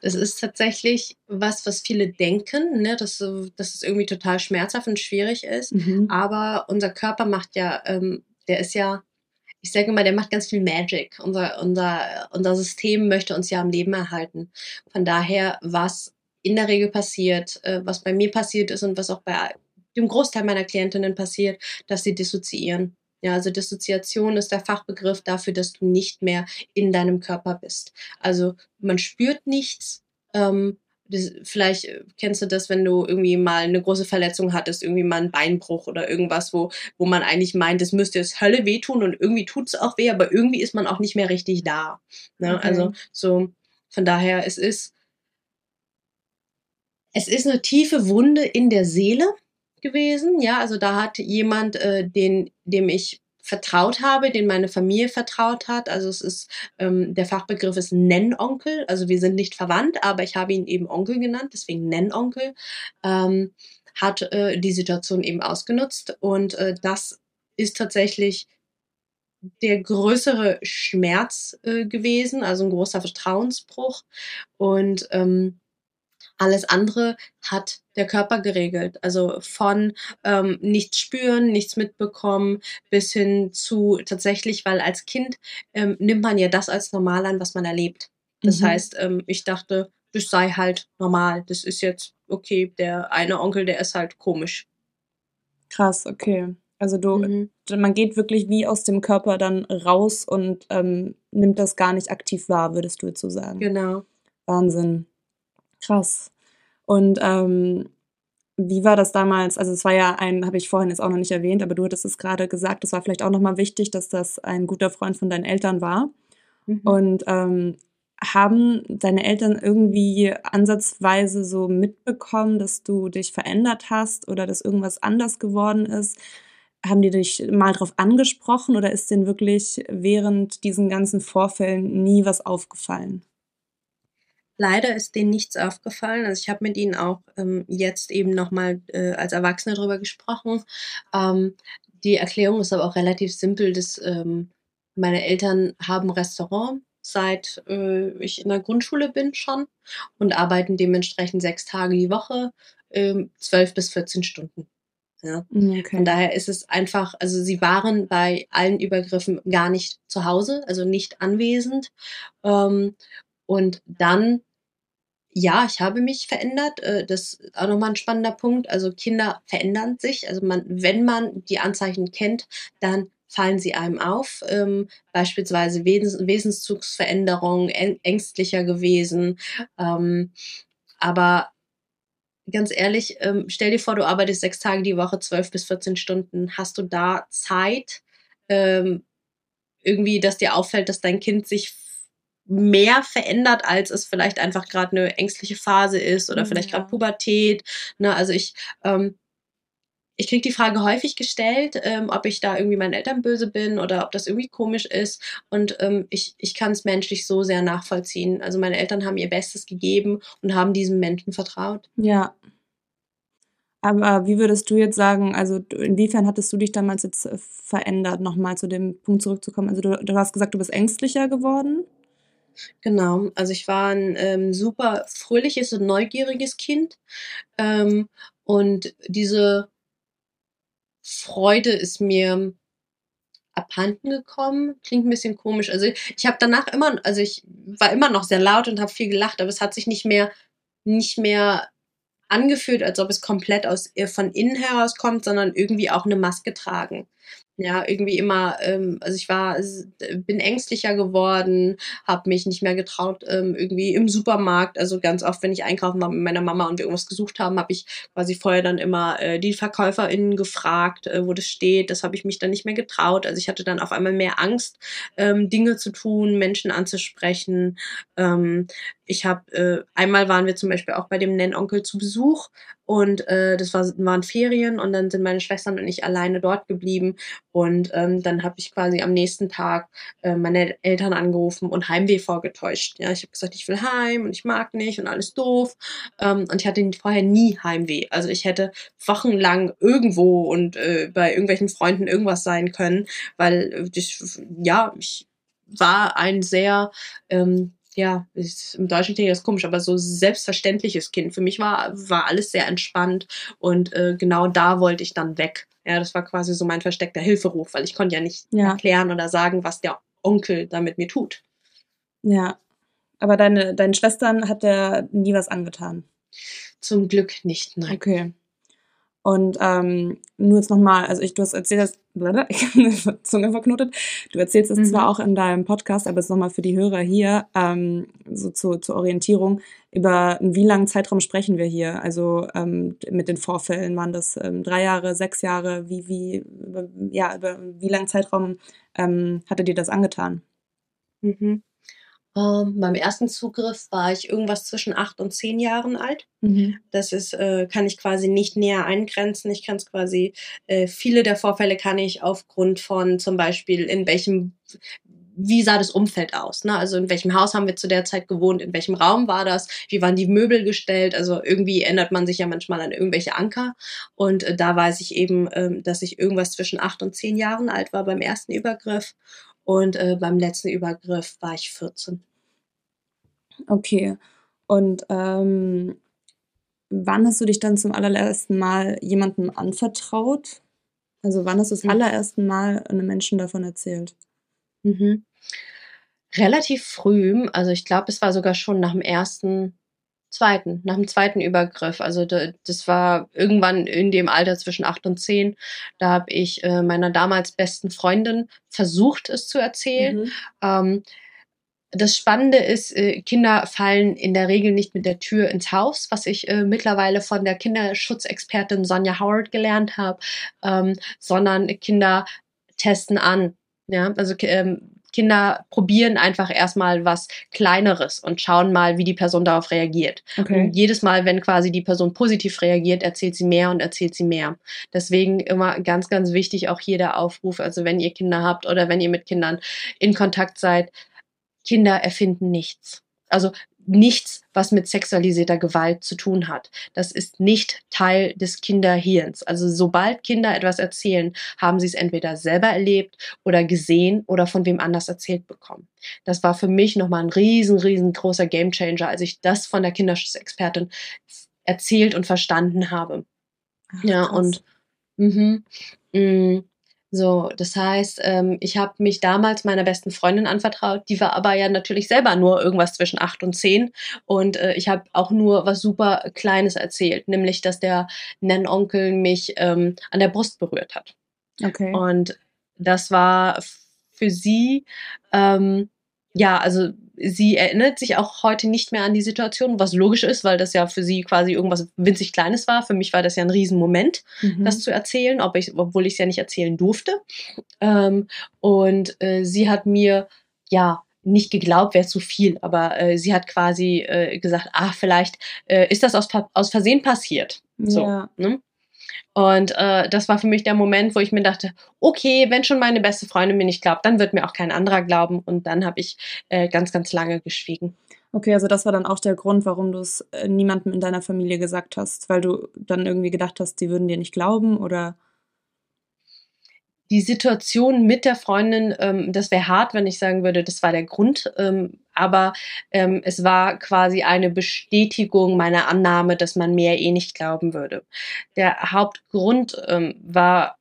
Das ist tatsächlich was, was viele denken, ne, dass, dass es irgendwie total schmerzhaft und schwierig ist. Mhm. Aber unser Körper macht ja, ähm, der ist ja, ich sage mal, der macht ganz viel Magic. Unser, unser, unser System möchte uns ja am Leben erhalten. Von daher, was in der Regel passiert, äh, was bei mir passiert ist und was auch bei dem Großteil meiner Klientinnen passiert, dass sie dissoziieren. Ja, also Dissoziation ist der Fachbegriff dafür, dass du nicht mehr in deinem Körper bist. Also man spürt nichts. Ähm, das, vielleicht äh, kennst du das, wenn du irgendwie mal eine große Verletzung hattest, irgendwie mal einen Beinbruch oder irgendwas, wo, wo man eigentlich meint, es müsste jetzt Hölle wehtun und irgendwie tut es auch weh, aber irgendwie ist man auch nicht mehr richtig da. Ne? Okay. Also so, von daher, es ist, es ist eine tiefe Wunde in der Seele gewesen. Ja, also da hat jemand, äh, den, dem ich vertraut habe, den meine Familie vertraut hat. Also es ist, ähm, der Fachbegriff ist Nennonkel. Also wir sind nicht verwandt, aber ich habe ihn eben Onkel genannt, deswegen Nennonkel. Ähm, hat äh, die Situation eben ausgenutzt und äh, das ist tatsächlich der größere Schmerz äh, gewesen, also ein großer Vertrauensbruch und ähm, alles andere hat der Körper geregelt. Also von ähm, nichts spüren, nichts mitbekommen, bis hin zu tatsächlich, weil als Kind ähm, nimmt man ja das als normal an, was man erlebt. Das mhm. heißt, ähm, ich dachte, das sei halt normal. Das ist jetzt okay. Der eine Onkel, der ist halt komisch. Krass, okay. Also du, mhm. man geht wirklich wie aus dem Körper dann raus und ähm, nimmt das gar nicht aktiv wahr, würdest du jetzt so sagen. Genau. Wahnsinn. Krass. Und ähm, wie war das damals? Also es war ja ein, habe ich vorhin jetzt auch noch nicht erwähnt, aber du hattest es gerade gesagt, es war vielleicht auch nochmal wichtig, dass das ein guter Freund von deinen Eltern war. Mhm. Und ähm, haben deine Eltern irgendwie ansatzweise so mitbekommen, dass du dich verändert hast oder dass irgendwas anders geworden ist? Haben die dich mal drauf angesprochen oder ist denen wirklich während diesen ganzen Vorfällen nie was aufgefallen? Leider ist denen nichts aufgefallen. Also ich habe mit ihnen auch ähm, jetzt eben nochmal äh, als Erwachsene drüber gesprochen. Ähm, die Erklärung ist aber auch relativ simpel. Dass, ähm, meine Eltern haben Restaurant seit äh, ich in der Grundschule bin schon und arbeiten dementsprechend sechs Tage die Woche, äh, zwölf bis 14 Stunden. Ja. Mm, okay. Von daher ist es einfach, also sie waren bei allen Übergriffen gar nicht zu Hause, also nicht anwesend. Ähm, und dann, ja, ich habe mich verändert. Äh, das ist auch nochmal ein spannender Punkt. Also Kinder verändern sich. Also man, wenn man die Anzeichen kennt, dann fallen sie einem auf. Ähm, beispielsweise Wesens Wesenszugsveränderungen, ängstlicher gewesen. Ähm, aber ganz ehrlich, ähm, stell dir vor, du arbeitest sechs Tage die Woche, zwölf bis 14 Stunden. Hast du da Zeit, ähm, irgendwie, dass dir auffällt, dass dein Kind sich mehr verändert, als es vielleicht einfach gerade eine ängstliche Phase ist oder mhm, vielleicht gerade Pubertät. Ne? Also ich, ähm, ich kriege die Frage häufig gestellt, ähm, ob ich da irgendwie meinen Eltern böse bin oder ob das irgendwie komisch ist. Und ähm, ich, ich kann es menschlich so sehr nachvollziehen. Also meine Eltern haben ihr Bestes gegeben und haben diesem Menschen vertraut. Ja. Aber wie würdest du jetzt sagen, also inwiefern hattest du dich damals jetzt äh, verändert, nochmal zu dem Punkt zurückzukommen? Also du, du hast gesagt, du bist ängstlicher geworden. Genau, also ich war ein ähm, super fröhliches und neugieriges Kind. Ähm, und diese Freude ist mir abhanden gekommen. Klingt ein bisschen komisch. Also ich habe danach immer, also ich war immer noch sehr laut und habe viel gelacht, aber es hat sich nicht mehr, nicht mehr angefühlt, als ob es komplett aus von innen heraus kommt, sondern irgendwie auch eine Maske tragen ja, irgendwie immer, ähm, also ich war, bin ängstlicher geworden, habe mich nicht mehr getraut, ähm, irgendwie im Supermarkt, also ganz oft, wenn ich einkaufen war mit meiner Mama und wir irgendwas gesucht haben, habe ich quasi vorher dann immer äh, die VerkäuferInnen gefragt, äh, wo das steht. Das habe ich mich dann nicht mehr getraut. Also ich hatte dann auf einmal mehr Angst, ähm, Dinge zu tun, Menschen anzusprechen. Ähm, ich habe, äh, einmal waren wir zum Beispiel auch bei dem Nennonkel zu Besuch und äh, das war, waren Ferien und dann sind meine Schwestern und ich alleine dort geblieben. Und ähm, dann habe ich quasi am nächsten Tag äh, meine Eltern angerufen und Heimweh vorgetäuscht. Ja, ich habe gesagt, ich will heim und ich mag nicht und alles doof. Ähm, und ich hatte vorher nie Heimweh. Also ich hätte wochenlang irgendwo und äh, bei irgendwelchen Freunden irgendwas sein können, weil äh, ich, ja, ich war ein sehr ähm, ja, ist, im Deutschen klingt das komisch, aber so selbstverständliches Kind. Für mich war, war alles sehr entspannt und äh, genau da wollte ich dann weg. Ja, das war quasi so mein versteckter Hilferuf, weil ich konnte ja nicht ja. erklären oder sagen, was der Onkel da mit mir tut. Ja, aber deine, deinen Schwestern hat der nie was angetan? Zum Glück nicht, nein. Okay. Und ähm, nur jetzt nochmal, also ich, du hast erzählt, dass, ich habe eine Zunge verknotet. Du erzählst es mhm. zwar auch in deinem Podcast, aber es ist nochmal für die Hörer hier, ähm, so zu, zur Orientierung, über wie langen Zeitraum sprechen wir hier? Also ähm, mit den Vorfällen waren das ähm, drei Jahre, sechs Jahre, wie, wie, über, ja, über wie langen Zeitraum ähm, hatte dir das angetan? Mhm. Ähm, beim ersten Zugriff war ich irgendwas zwischen acht und zehn Jahren alt. Mhm. Das ist, äh, kann ich quasi nicht näher eingrenzen. Ich kann es quasi, äh, viele der Vorfälle kann ich aufgrund von zum Beispiel in welchem, wie sah das Umfeld aus? Ne? Also in welchem Haus haben wir zu der Zeit gewohnt? In welchem Raum war das? Wie waren die Möbel gestellt? Also irgendwie ändert man sich ja manchmal an irgendwelche Anker. Und äh, da weiß ich eben, äh, dass ich irgendwas zwischen acht und zehn Jahren alt war beim ersten Übergriff. Und äh, beim letzten Übergriff war ich 14. Okay. Und ähm, wann hast du dich dann zum allerersten Mal jemandem anvertraut? Also wann hast du das hm. allererste Mal einem Menschen davon erzählt? Mhm. Relativ früh, also ich glaube, es war sogar schon nach dem ersten, zweiten, nach dem zweiten Übergriff. Also das war irgendwann in dem Alter zwischen acht und zehn. Da habe ich äh, meiner damals besten Freundin versucht, es zu erzählen. Mhm. Ähm, das Spannende ist, äh, Kinder fallen in der Regel nicht mit der Tür ins Haus, was ich äh, mittlerweile von der Kinderschutzexpertin Sonja Howard gelernt habe, ähm, sondern Kinder testen an. Ja, also ähm, Kinder probieren einfach erstmal was Kleineres und schauen mal, wie die Person darauf reagiert. Okay. Und jedes Mal, wenn quasi die Person positiv reagiert, erzählt sie mehr und erzählt sie mehr. Deswegen immer ganz, ganz wichtig auch hier der Aufruf, also wenn ihr Kinder habt oder wenn ihr mit Kindern in Kontakt seid, Kinder erfinden nichts. Also nichts, was mit sexualisierter Gewalt zu tun hat. Das ist nicht Teil des Kinderhirns. Also sobald Kinder etwas erzählen, haben sie es entweder selber erlebt oder gesehen oder von wem anders erzählt bekommen. Das war für mich nochmal ein riesen, riesengroßer Gamechanger, als ich das von der Kinderschutzexpertin erzählt und verstanden habe. Ach, ja, und mhm, mh, so, das heißt, ähm, ich habe mich damals meiner besten Freundin anvertraut, die war aber ja natürlich selber nur irgendwas zwischen acht und zehn und äh, ich habe auch nur was super Kleines erzählt, nämlich, dass der Nennonkel mich ähm, an der Brust berührt hat. Okay. Und das war für sie ähm, ja, also sie erinnert sich auch heute nicht mehr an die Situation, was logisch ist, weil das ja für sie quasi irgendwas winzig Kleines war. Für mich war das ja ein Riesenmoment, mhm. das zu erzählen, ob ich, obwohl ich es ja nicht erzählen durfte. Ähm, und äh, sie hat mir ja nicht geglaubt, wäre zu viel, aber äh, sie hat quasi äh, gesagt, ah, vielleicht äh, ist das aus, aus Versehen passiert. So, ja. ne? Und äh, das war für mich der Moment, wo ich mir dachte, okay, wenn schon meine beste Freundin mir nicht glaubt, dann wird mir auch kein anderer glauben. Und dann habe ich äh, ganz, ganz lange geschwiegen. Okay, also das war dann auch der Grund, warum du es äh, niemandem in deiner Familie gesagt hast, weil du dann irgendwie gedacht hast, die würden dir nicht glauben oder? Die Situation mit der Freundin, ähm, das wäre hart, wenn ich sagen würde, das war der Grund, ähm, aber ähm, es war quasi eine Bestätigung meiner Annahme, dass man mir eh nicht glauben würde. Der Hauptgrund ähm, war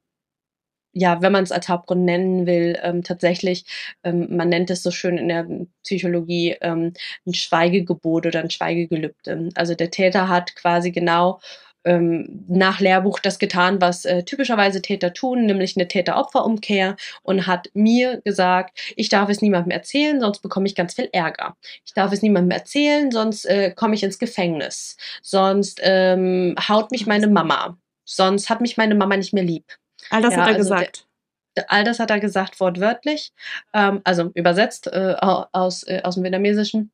ja, wenn man es als Hauptgrund nennen will, ähm, tatsächlich, ähm, man nennt es so schön in der Psychologie ähm, ein Schweigegebot oder ein Schweigegelübde. Also der Täter hat quasi genau ähm, nach Lehrbuch das getan, was äh, typischerweise Täter tun, nämlich eine Täter-Opfer-Umkehr und hat mir gesagt, ich darf es niemandem erzählen, sonst bekomme ich ganz viel Ärger. Ich darf es niemandem erzählen, sonst äh, komme ich ins Gefängnis. Sonst ähm, haut mich meine Mama. Sonst hat mich meine Mama nicht mehr lieb. All das ja, hat er also gesagt. all das hat er gesagt, wortwörtlich, ähm, also übersetzt äh, aus, äh, aus dem Vietnamesischen.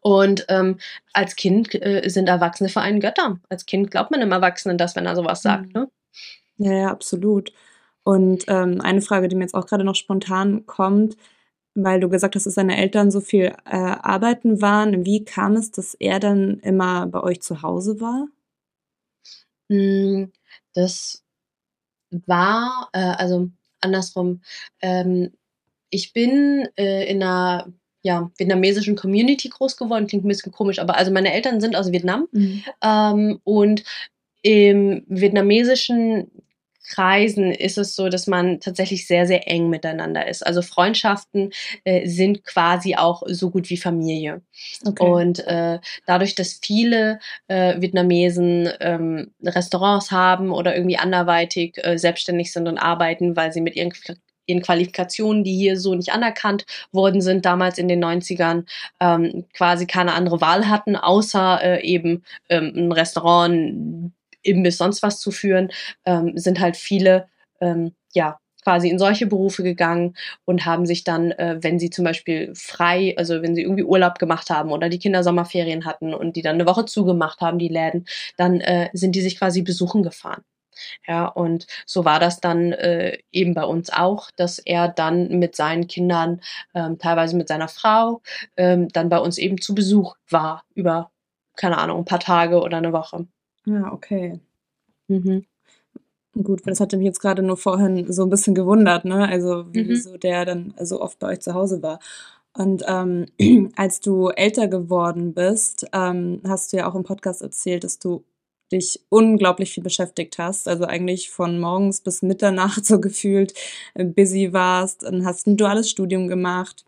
Und ähm, als Kind äh, sind Erwachsene für einen Götter. Als Kind glaubt man im Erwachsenen das, wenn er sowas sagt. Mhm. Ne? Ja, ja, absolut. Und ähm, eine Frage, die mir jetzt auch gerade noch spontan kommt, weil du gesagt hast, dass deine Eltern so viel äh, arbeiten waren. Wie kam es, dass er dann immer bei euch zu Hause war? Hm, das war, äh, also andersrum, ähm, ich bin äh, in einer ja, vietnamesischen Community groß geworden. Klingt ein bisschen komisch, aber also meine Eltern sind aus Vietnam. Mhm. Ähm, und im vietnamesischen Kreisen ist es so, dass man tatsächlich sehr, sehr eng miteinander ist. Also Freundschaften äh, sind quasi auch so gut wie Familie. Okay. Und äh, dadurch, dass viele äh, Vietnamesen ähm, Restaurants haben oder irgendwie anderweitig äh, selbstständig sind und arbeiten, weil sie mit ihren ihren Qualifikationen, die hier so nicht anerkannt worden sind, damals in den 90ern, ähm, quasi keine andere Wahl hatten, außer äh, eben ähm, ein Restaurant, Imbiss, sonst was zu führen, ähm, sind halt viele, ähm, ja, quasi in solche Berufe gegangen und haben sich dann, äh, wenn sie zum Beispiel frei, also wenn sie irgendwie Urlaub gemacht haben oder die Kinder Sommerferien hatten und die dann eine Woche zugemacht haben, die Läden, dann äh, sind die sich quasi besuchen gefahren. Ja, und so war das dann äh, eben bei uns auch, dass er dann mit seinen Kindern, ähm, teilweise mit seiner Frau, ähm, dann bei uns eben zu Besuch war über, keine Ahnung, ein paar Tage oder eine Woche. Ja, okay. Mhm. Gut, das hatte mich jetzt gerade nur vorhin so ein bisschen gewundert, ne? Also mhm. wieso der dann so oft bei euch zu Hause war. Und ähm, als du älter geworden bist, ähm, hast du ja auch im Podcast erzählt, dass du dich unglaublich viel beschäftigt hast. Also eigentlich von morgens bis Mitternacht so gefühlt äh, busy warst und hast ein duales Studium gemacht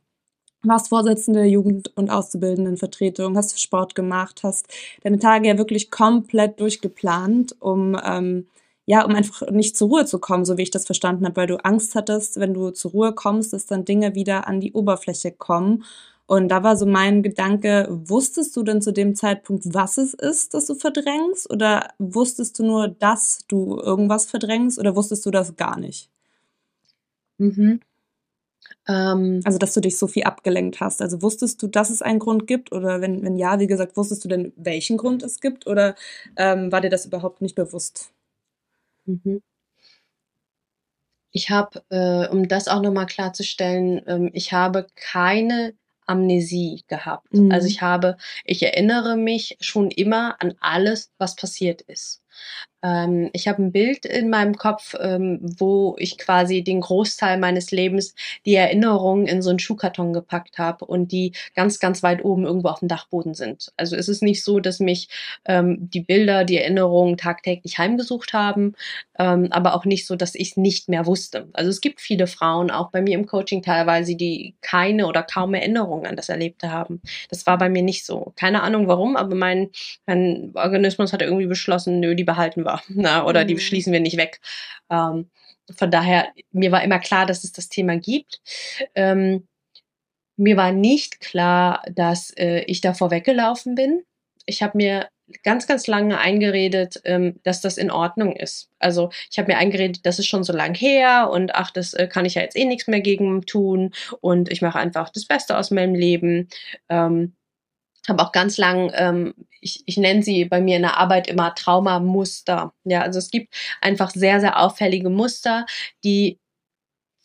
warst Vorsitzende Jugend- und Auszubildendenvertretung, hast Sport gemacht, hast deine Tage ja wirklich komplett durchgeplant, um ähm, ja, um einfach nicht zur Ruhe zu kommen, so wie ich das verstanden habe, weil du Angst hattest, wenn du zur Ruhe kommst, dass dann Dinge wieder an die Oberfläche kommen. Und da war so mein Gedanke, wusstest du denn zu dem Zeitpunkt, was es ist, dass du verdrängst? Oder wusstest du nur, dass du irgendwas verdrängst? Oder wusstest du das gar nicht? Mhm. Ähm, also, dass du dich so viel abgelenkt hast. Also wusstest du, dass es einen Grund gibt? Oder wenn, wenn ja, wie gesagt, wusstest du denn, welchen Grund es gibt? Oder ähm, war dir das überhaupt nicht bewusst? Mhm. Ich habe, äh, um das auch nochmal klarzustellen, ähm, ich habe keine Amnesie gehabt. Mhm. Also ich habe, ich erinnere mich schon immer an alles, was passiert ist. Ähm, ich habe ein Bild in meinem Kopf, ähm, wo ich quasi den Großteil meines Lebens die Erinnerungen in so einen Schuhkarton gepackt habe und die ganz, ganz weit oben irgendwo auf dem Dachboden sind. Also es ist nicht so, dass mich ähm, die Bilder, die Erinnerungen tagtäglich heimgesucht haben, ähm, aber auch nicht so, dass ich es nicht mehr wusste. Also es gibt viele Frauen, auch bei mir im Coaching teilweise, die keine oder kaum Erinnerungen an das Erlebte haben. Das war bei mir nicht so. Keine Ahnung warum, aber mein, mein Organismus hat irgendwie beschlossen, nö, die behalten wir war na, oder mhm. die schließen wir nicht weg. Ähm, von daher, mir war immer klar, dass es das Thema gibt. Ähm, mir war nicht klar, dass äh, ich davor weggelaufen bin. Ich habe mir ganz, ganz lange eingeredet, ähm, dass das in Ordnung ist. Also ich habe mir eingeredet, das ist schon so lang her und ach, das äh, kann ich ja jetzt eh nichts mehr gegen tun und ich mache einfach das Beste aus meinem Leben. Ähm, habe auch ganz lang, ähm, ich, ich nenne sie bei mir in der Arbeit immer Traumamuster. Ja, also es gibt einfach sehr, sehr auffällige Muster, die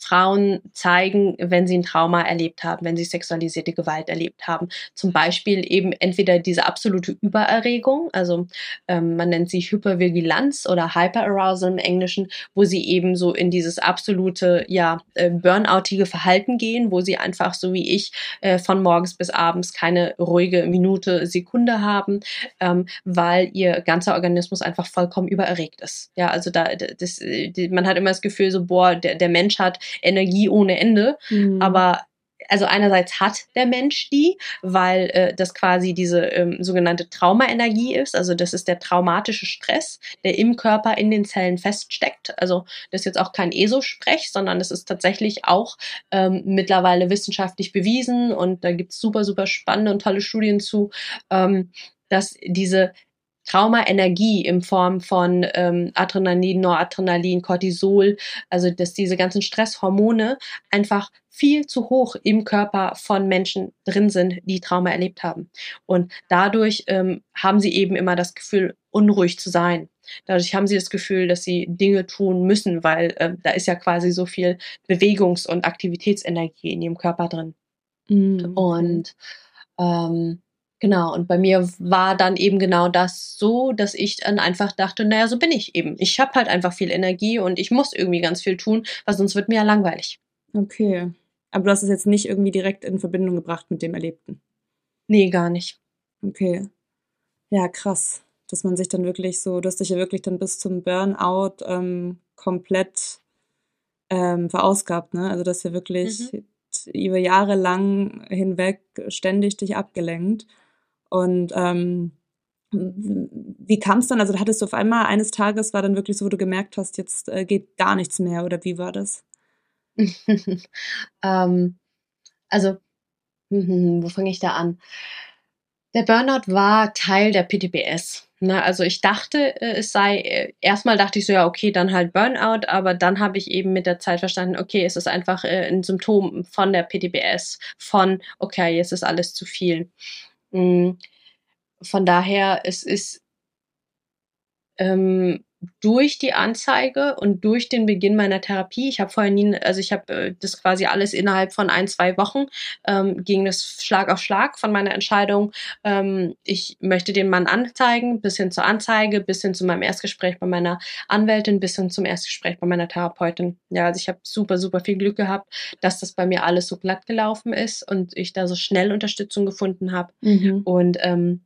Frauen zeigen, wenn sie ein Trauma erlebt haben, wenn sie sexualisierte Gewalt erlebt haben. Zum Beispiel eben entweder diese absolute Übererregung, also ähm, man nennt sie Hypervigilanz oder Hyperarousal im Englischen, wo sie eben so in dieses absolute, ja, äh, Burnoutige Verhalten gehen, wo sie einfach so wie ich äh, von morgens bis abends keine ruhige Minute, Sekunde haben, ähm, weil ihr ganzer Organismus einfach vollkommen übererregt ist. Ja, also da, das, die, man hat immer das Gefühl so, boah, der, der Mensch hat Energie ohne Ende. Mhm. Aber also einerseits hat der Mensch die, weil äh, das quasi diese ähm, sogenannte Traumaenergie ist. Also das ist der traumatische Stress, der im Körper in den Zellen feststeckt. Also das ist jetzt auch kein ESO-Sprech, sondern es ist tatsächlich auch ähm, mittlerweile wissenschaftlich bewiesen und da gibt's super, super spannende und tolle Studien zu, ähm, dass diese Traumaenergie in Form von ähm, Adrenalin, Noradrenalin, Cortisol, also dass diese ganzen Stresshormone einfach viel zu hoch im Körper von Menschen drin sind, die Trauma erlebt haben. Und dadurch ähm, haben sie eben immer das Gefühl, unruhig zu sein. Dadurch haben sie das Gefühl, dass sie Dinge tun müssen, weil äh, da ist ja quasi so viel Bewegungs- und Aktivitätsenergie in ihrem Körper drin. Mhm. Und ähm, Genau, und bei mir war dann eben genau das so, dass ich dann einfach dachte, naja, so bin ich eben. Ich habe halt einfach viel Energie und ich muss irgendwie ganz viel tun, weil sonst wird mir ja langweilig. Okay. Aber du hast es jetzt nicht irgendwie direkt in Verbindung gebracht mit dem Erlebten? Nee, gar nicht. Okay. Ja, krass. Dass man sich dann wirklich so, du hast dich ja wirklich dann bis zum Burnout ähm, komplett ähm, verausgabt, ne? Also das ist ja wirklich mhm. über Jahre lang hinweg ständig dich abgelenkt. Und ähm, wie kam es dann? Also hattest du auf einmal eines Tages war dann wirklich so, wo du gemerkt hast, jetzt äh, geht gar nichts mehr oder wie war das? ähm, also, wo fange ich da an? Der Burnout war Teil der PTBS. Ne? Also ich dachte, äh, es sei, äh, erstmal dachte ich so, ja, okay, dann halt Burnout, aber dann habe ich eben mit der Zeit verstanden, okay, es ist einfach äh, ein Symptom von der PTBS, von, okay, jetzt ist alles zu viel. Mhm. Von daher, es ist ähm, durch die Anzeige und durch den Beginn meiner Therapie, ich habe vorher nie, also ich habe äh, das quasi alles innerhalb von ein, zwei Wochen, ähm, ging das Schlag auf Schlag von meiner Entscheidung, ähm, ich möchte den Mann anzeigen, bis hin zur Anzeige, bis hin zu meinem Erstgespräch bei meiner Anwältin, bis hin zum Erstgespräch bei meiner Therapeutin. Ja, also ich habe super, super viel Glück gehabt, dass das bei mir alles so glatt gelaufen ist und ich da so schnell Unterstützung gefunden habe. Mhm. Und ähm,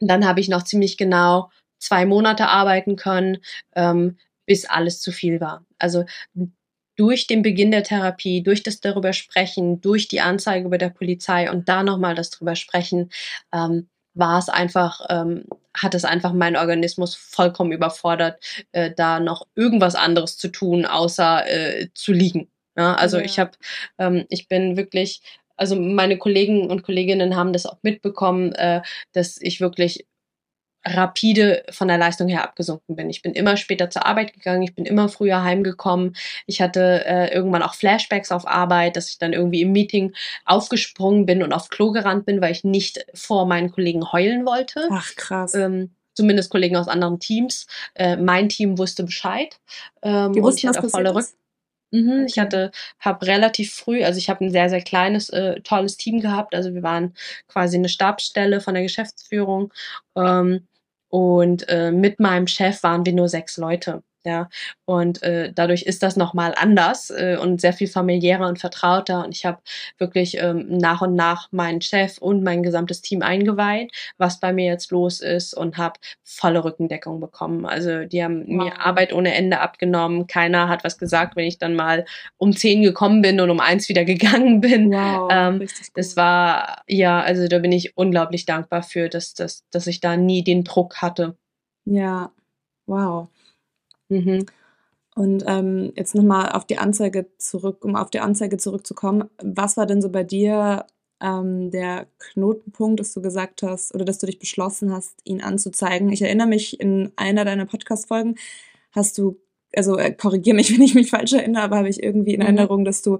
dann habe ich noch ziemlich genau zwei Monate arbeiten können, ähm, bis alles zu viel war. Also durch den Beginn der Therapie, durch das darüber sprechen, durch die Anzeige bei der Polizei und da nochmal das drüber sprechen, ähm, war es einfach, ähm, hat es einfach meinen Organismus vollkommen überfordert, äh, da noch irgendwas anderes zu tun, außer äh, zu liegen. Ja, also ja. ich habe, ähm, ich bin wirklich, also meine Kollegen und Kolleginnen haben das auch mitbekommen, äh, dass ich wirklich rapide von der Leistung her abgesunken bin. Ich bin immer später zur Arbeit gegangen, ich bin immer früher heimgekommen. Ich hatte äh, irgendwann auch Flashbacks auf Arbeit, dass ich dann irgendwie im Meeting aufgesprungen bin und auf Klo gerannt bin, weil ich nicht vor meinen Kollegen heulen wollte. Ach krass. Ähm, zumindest Kollegen aus anderen Teams. Äh, mein Team wusste Bescheid. Ähm, Die wussten, und ich hatte volle Rück Mhm. Ich hatte, habe relativ früh, also ich habe ein sehr, sehr kleines, äh, tolles Team gehabt. Also wir waren quasi eine Stabsstelle von der Geschäftsführung. Ähm, und äh, mit meinem Chef waren wir nur sechs Leute. Ja, und äh, dadurch ist das nochmal anders äh, und sehr viel familiärer und vertrauter. Und ich habe wirklich ähm, nach und nach meinen Chef und mein gesamtes Team eingeweiht, was bei mir jetzt los ist und habe volle Rückendeckung bekommen. Also die haben wow. mir Arbeit ohne Ende abgenommen. Keiner hat was gesagt, wenn ich dann mal um zehn gekommen bin und um eins wieder gegangen bin. Wow, ähm, das war, ja, also da bin ich unglaublich dankbar für, dass, dass, dass ich da nie den Druck hatte. Ja, wow. Mhm. Und ähm, jetzt nochmal auf die Anzeige zurück, um auf die Anzeige zurückzukommen. Was war denn so bei dir ähm, der Knotenpunkt, dass du gesagt hast oder dass du dich beschlossen hast, ihn anzuzeigen? Ich erinnere mich, in einer deiner Podcast-Folgen hast du, also äh, korrigiere mich, wenn ich mich falsch erinnere, aber habe ich irgendwie in mhm. Erinnerung, dass du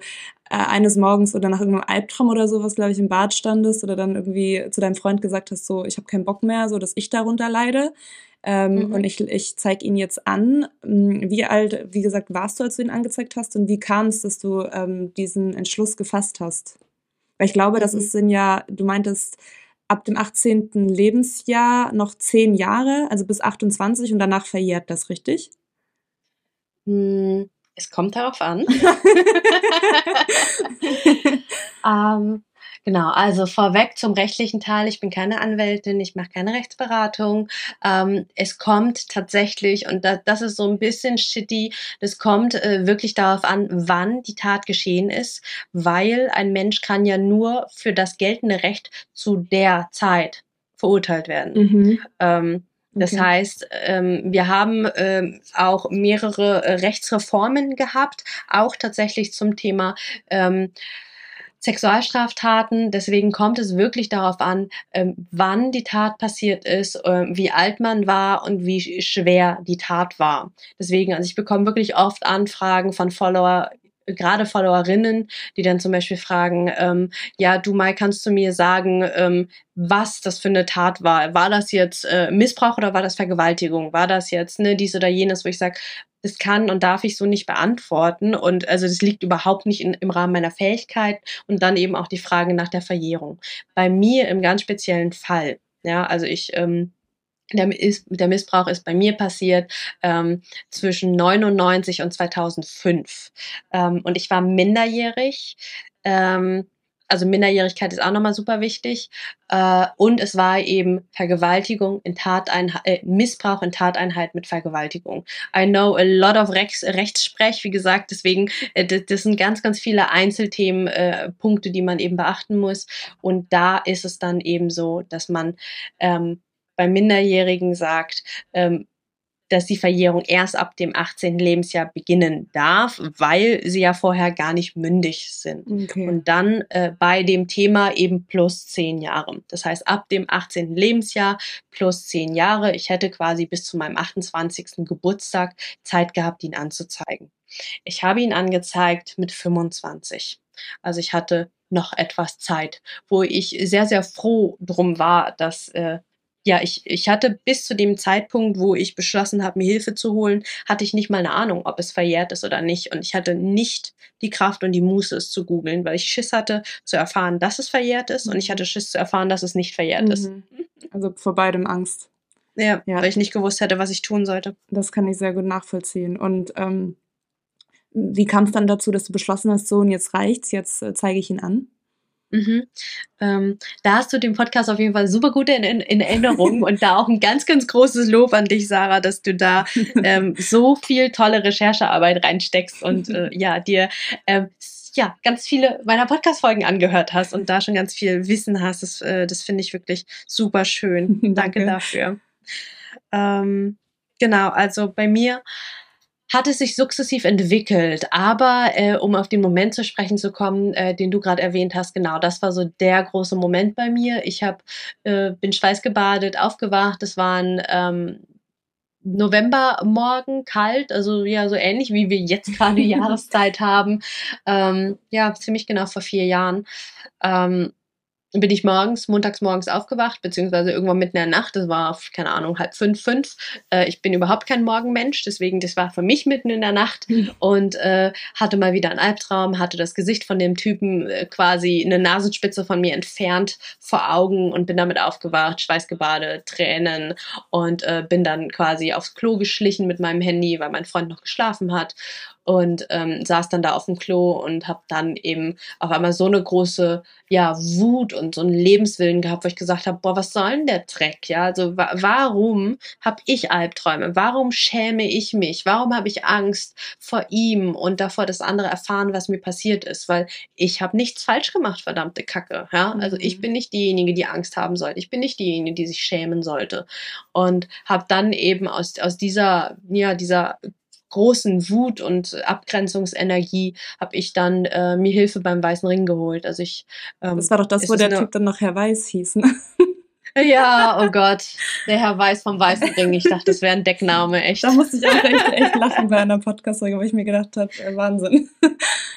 äh, eines Morgens oder nach irgendeinem Albtraum oder sowas, glaube ich, im Bad standest oder dann irgendwie zu deinem Freund gesagt hast, so, ich habe keinen Bock mehr, so dass ich darunter leide. Ähm, mhm. Und ich, ich zeige ihn jetzt an. Hm, wie alt, wie gesagt, warst du, als du ihn angezeigt hast? Und wie kam es, dass du ähm, diesen Entschluss gefasst hast? Weil ich glaube, mhm. das ist sind ja, du meintest, ab dem 18. Lebensjahr noch zehn Jahre, also bis 28 und danach verjährt das, richtig? Hm, es kommt darauf an. ähm, Genau, also vorweg zum rechtlichen Teil. Ich bin keine Anwältin, ich mache keine Rechtsberatung. Ähm, es kommt tatsächlich, und da, das ist so ein bisschen shitty, das kommt äh, wirklich darauf an, wann die Tat geschehen ist, weil ein Mensch kann ja nur für das geltende Recht zu der Zeit verurteilt werden. Mhm. Ähm, das okay. heißt, ähm, wir haben ähm, auch mehrere äh, Rechtsreformen gehabt, auch tatsächlich zum Thema ähm, Sexualstraftaten. Deswegen kommt es wirklich darauf an, ähm, wann die Tat passiert ist, äh, wie alt man war und wie schwer die Tat war. Deswegen, also ich bekomme wirklich oft Anfragen von Follower, gerade Followerinnen, die dann zum Beispiel fragen, ähm, ja, du Mai, kannst du mir sagen, ähm, was das für eine Tat war? War das jetzt äh, Missbrauch oder war das Vergewaltigung? War das jetzt ne, dies oder jenes, wo ich sage, das kann und darf ich so nicht beantworten. Und also das liegt überhaupt nicht in, im Rahmen meiner Fähigkeit. Und dann eben auch die Frage nach der Verjährung. Bei mir im ganz speziellen Fall, ja, also ich, ähm, der, ist, der Missbrauch ist bei mir passiert ähm, zwischen 99 und 2005. Ähm, und ich war minderjährig. Ähm, also Minderjährigkeit ist auch nochmal super wichtig. Äh, und es war eben Vergewaltigung in Tateinheit, äh, Missbrauch in Tateinheit mit Vergewaltigung. I know a lot of Rechts, Rechtssprech, wie gesagt, deswegen, äh, das, das, sind ganz, ganz viele Einzelthemen, äh, Punkte, die man eben beachten muss. Und da ist es dann eben so, dass man ähm, bei Minderjährigen sagt, ähm, dass die Verjährung erst ab dem 18. Lebensjahr beginnen darf, weil sie ja vorher gar nicht mündig sind. Okay. Und dann äh, bei dem Thema eben plus zehn Jahre. Das heißt, ab dem 18. Lebensjahr plus zehn Jahre. Ich hätte quasi bis zu meinem 28. Geburtstag Zeit gehabt, ihn anzuzeigen. Ich habe ihn angezeigt mit 25. Also ich hatte noch etwas Zeit, wo ich sehr, sehr froh drum war, dass äh, ja, ich, ich hatte bis zu dem Zeitpunkt, wo ich beschlossen habe, mir Hilfe zu holen, hatte ich nicht mal eine Ahnung, ob es verjährt ist oder nicht. Und ich hatte nicht die Kraft und die Muße, es zu googeln, weil ich Schiss hatte, zu erfahren, dass es verjährt ist. Und ich hatte Schiss zu erfahren, dass es nicht verjährt mhm. ist. Also vor beidem Angst. Ja, ja, weil ich nicht gewusst hätte, was ich tun sollte. Das kann ich sehr gut nachvollziehen. Und ähm, wie kam es dann dazu, dass du beschlossen hast, so und jetzt reicht's, jetzt äh, zeige ich ihn an? Mhm. Ähm, da hast du den Podcast auf jeden Fall super gut in, in, in Erinnerung und da auch ein ganz, ganz großes Lob an dich, Sarah, dass du da ähm, so viel tolle Recherchearbeit reinsteckst und äh, ja, dir ähm, ja, ganz viele meiner Podcast-Folgen angehört hast und da schon ganz viel Wissen hast. Das, äh, das finde ich wirklich super schön. Danke, Danke dafür. Ähm, genau, also bei mir hat es sich sukzessiv entwickelt. Aber äh, um auf den Moment zu sprechen zu kommen, äh, den du gerade erwähnt hast, genau, das war so der große Moment bei mir. Ich hab, äh, bin schweißgebadet, aufgewacht. Es waren ähm, Novembermorgen kalt, also ja, so ähnlich wie wir jetzt gerade Jahreszeit haben. Ähm, ja, ziemlich genau vor vier Jahren. Ähm, bin ich morgens, montags morgens aufgewacht, beziehungsweise irgendwann mitten in der Nacht, das war, keine Ahnung, halb fünf, fünf. Äh, ich bin überhaupt kein Morgenmensch, deswegen, das war für mich mitten in der Nacht mhm. und äh, hatte mal wieder einen Albtraum, hatte das Gesicht von dem Typen äh, quasi eine Nasenspitze von mir entfernt vor Augen und bin damit aufgewacht, schweißgebadet, Tränen und äh, bin dann quasi aufs Klo geschlichen mit meinem Handy, weil mein Freund noch geschlafen hat und ähm, saß dann da auf dem Klo und habe dann eben auf einmal so eine große ja Wut und so einen Lebenswillen gehabt, wo ich gesagt habe, boah, was soll denn der Dreck? Ja, also wa warum habe ich Albträume? Warum schäme ich mich? Warum habe ich Angst vor ihm und davor, dass andere erfahren, was mir passiert ist? Weil ich habe nichts falsch gemacht, verdammte Kacke. Ja, also ich mhm. bin nicht diejenige, die Angst haben sollte. Ich bin nicht diejenige, die sich schämen sollte. Und habe dann eben aus aus dieser ja dieser großen Wut und Abgrenzungsenergie habe ich dann äh, mir Hilfe beim Weißen Ring geholt. Also ich. Ähm, das war doch das, wo der Typ dann noch Herr Weiß hieß. Ne? Ja, oh Gott, der Herr Weiß vom Weißen Ring. Ich dachte, das wäre ein Deckname, echt. Da musste ich auch echt, echt lachen bei einer Podcast-Folge, wo ich mir gedacht habe, äh, Wahnsinn.